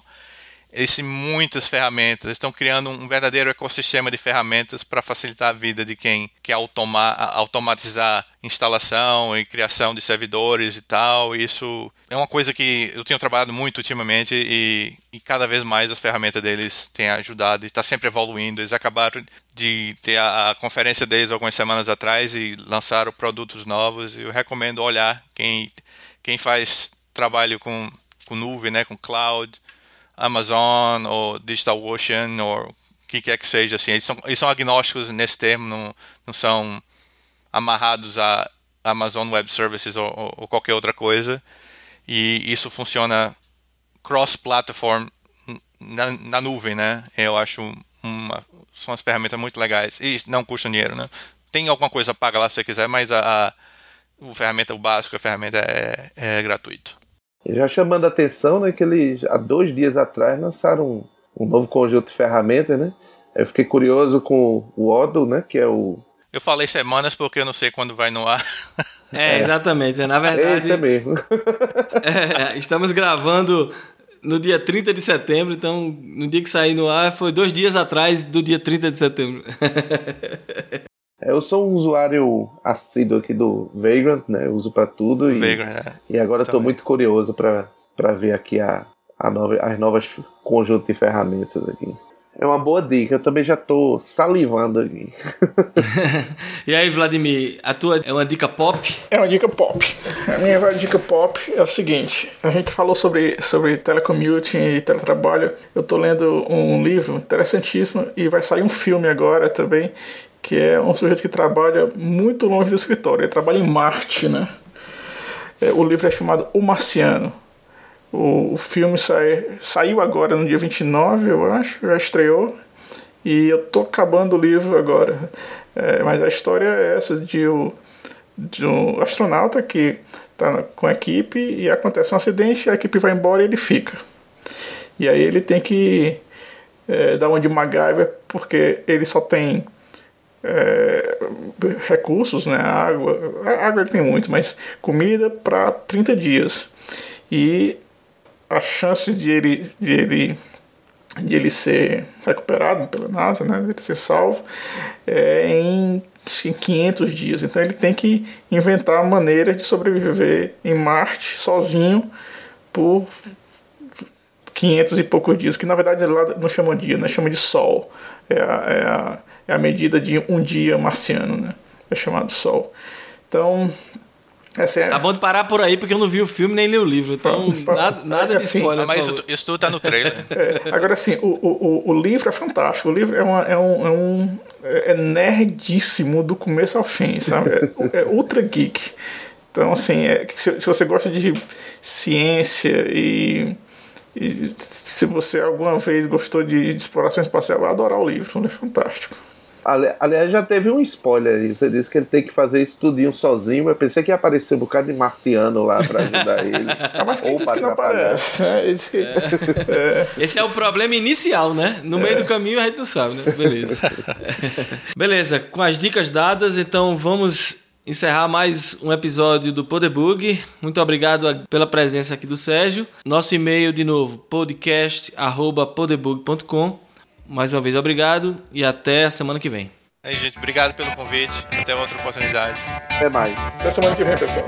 Eles têm muitas ferramentas, estão criando um verdadeiro ecossistema de ferramentas para facilitar a vida de quem quer automatizar instalação e criação de servidores e tal. Isso é uma coisa que eu tenho trabalhado muito ultimamente e, e cada vez mais as ferramentas deles têm ajudado e está sempre evoluindo. Eles acabaram de ter a, a, conferência deles algumas semanas atrás e lançaram produtos novos. Eu recomendo olhar quem, quem faz trabalho com, com nuvem, né, com cloud Amazon ou DigitalOcean ou o que quer que seja assim. Eles são, eles são agnósticos nesse termo, não, não são amarrados a Amazon Web Services ou, ou, ou qualquer outra coisa. E isso funciona cross-platform na, na, nuvem, né? Eu acho uma, são as ferramentas muito legais e não custam dinheiro, né? Tem alguma coisa paga lá se você quiser, mas a, a, o ferramenta, o básico, a ferramenta é, é gratuito. Já chamando a atenção, né, que eles há dois dias atrás lançaram um, um novo conjunto de ferramentas, né? Eu fiquei curioso com o Odoo, né, que é o eu falei semanas porque eu não sei quando vai no ar. É, exatamente. Na verdade. Eita mesmo. É, estamos gravando no dia 30 de setembro, então no dia que sair no ar foi dois dias atrás do dia 30 de setembro. Eu sou um usuário assíduo aqui do Vagrant, né? Eu uso para tudo e, Vagrant, é. e agora estou muito curioso para ver aqui a, a nova, as novas conjuntos de ferramentas aqui. É uma boa dica, eu também já estou salivando aqui. e aí, Vladimir, a tua é uma dica pop? É uma dica pop. A minha dica pop é o seguinte: a gente falou sobre, sobre telecommuting e teletrabalho. Eu estou lendo um livro interessantíssimo e vai sair um filme agora também que é um sujeito que trabalha muito longe do escritório. Ele trabalha em Marte, né? É, o livro é chamado O Marciano. O, filme sai, saiu agora no dia 29, eu acho, já estreou. E eu tô acabando o livro agora. É, mas a história é essa de, o, de um astronauta que tá com a equipe e acontece um acidente, a equipe vai embora e ele fica. E aí ele tem que é, dar uma de MacGyver porque ele só tem é, recursos, né? Água, a água ele tem muito, mas comida para 30 dias. E as chances de ele, de ele, de ele ser recuperado pela NASA, né? De ele ser salvo, é em, em 500 dias. Então ele tem que inventar maneiras de sobreviver em Marte sozinho por 500 e poucos dias, que na verdade lá não chama dia, né? Chama de Sol. É a, é a é a medida de um dia marciano, né? É chamado Sol. Então, essa é... Tá bom de parar por aí, porque eu não vi o filme nem li o livro. Então, nada, nada de assim, spoiler. Mas isso, isso tudo tá no trailer. É, agora, assim, o, o, o livro é fantástico. O livro é, uma, é, um, é um. É nerdíssimo do começo ao fim, sabe? É, é ultra geek. Então, assim, é, se, se você gosta de ciência e e se você alguma vez gostou de, de exploração espacial, vai adorar o livro, é fantástico. Ali- Aliás, já teve um spoiler aí. Você disse que ele tem que fazer isso tudinho sozinho. Eu pensei que ia aparecer um bocado de marciano lá pra ajudar ele. Ah, mas quem disse que não aparece? É, disse que... É. Esse é o problema inicial, né? No meio do caminho a gente não sabe, né? Beleza. Beleza, com as dicas dadas, então vamos encerrar mais um episódio do Podebug. Muito obrigado pela presença aqui do Sérgio. Nosso e-mail de novo, podcast@podebug.com. Mais uma vez obrigado e até a semana que vem. Aí, gente, obrigado pelo convite. Até outra oportunidade. Até mais. Até semana que vem, pessoal.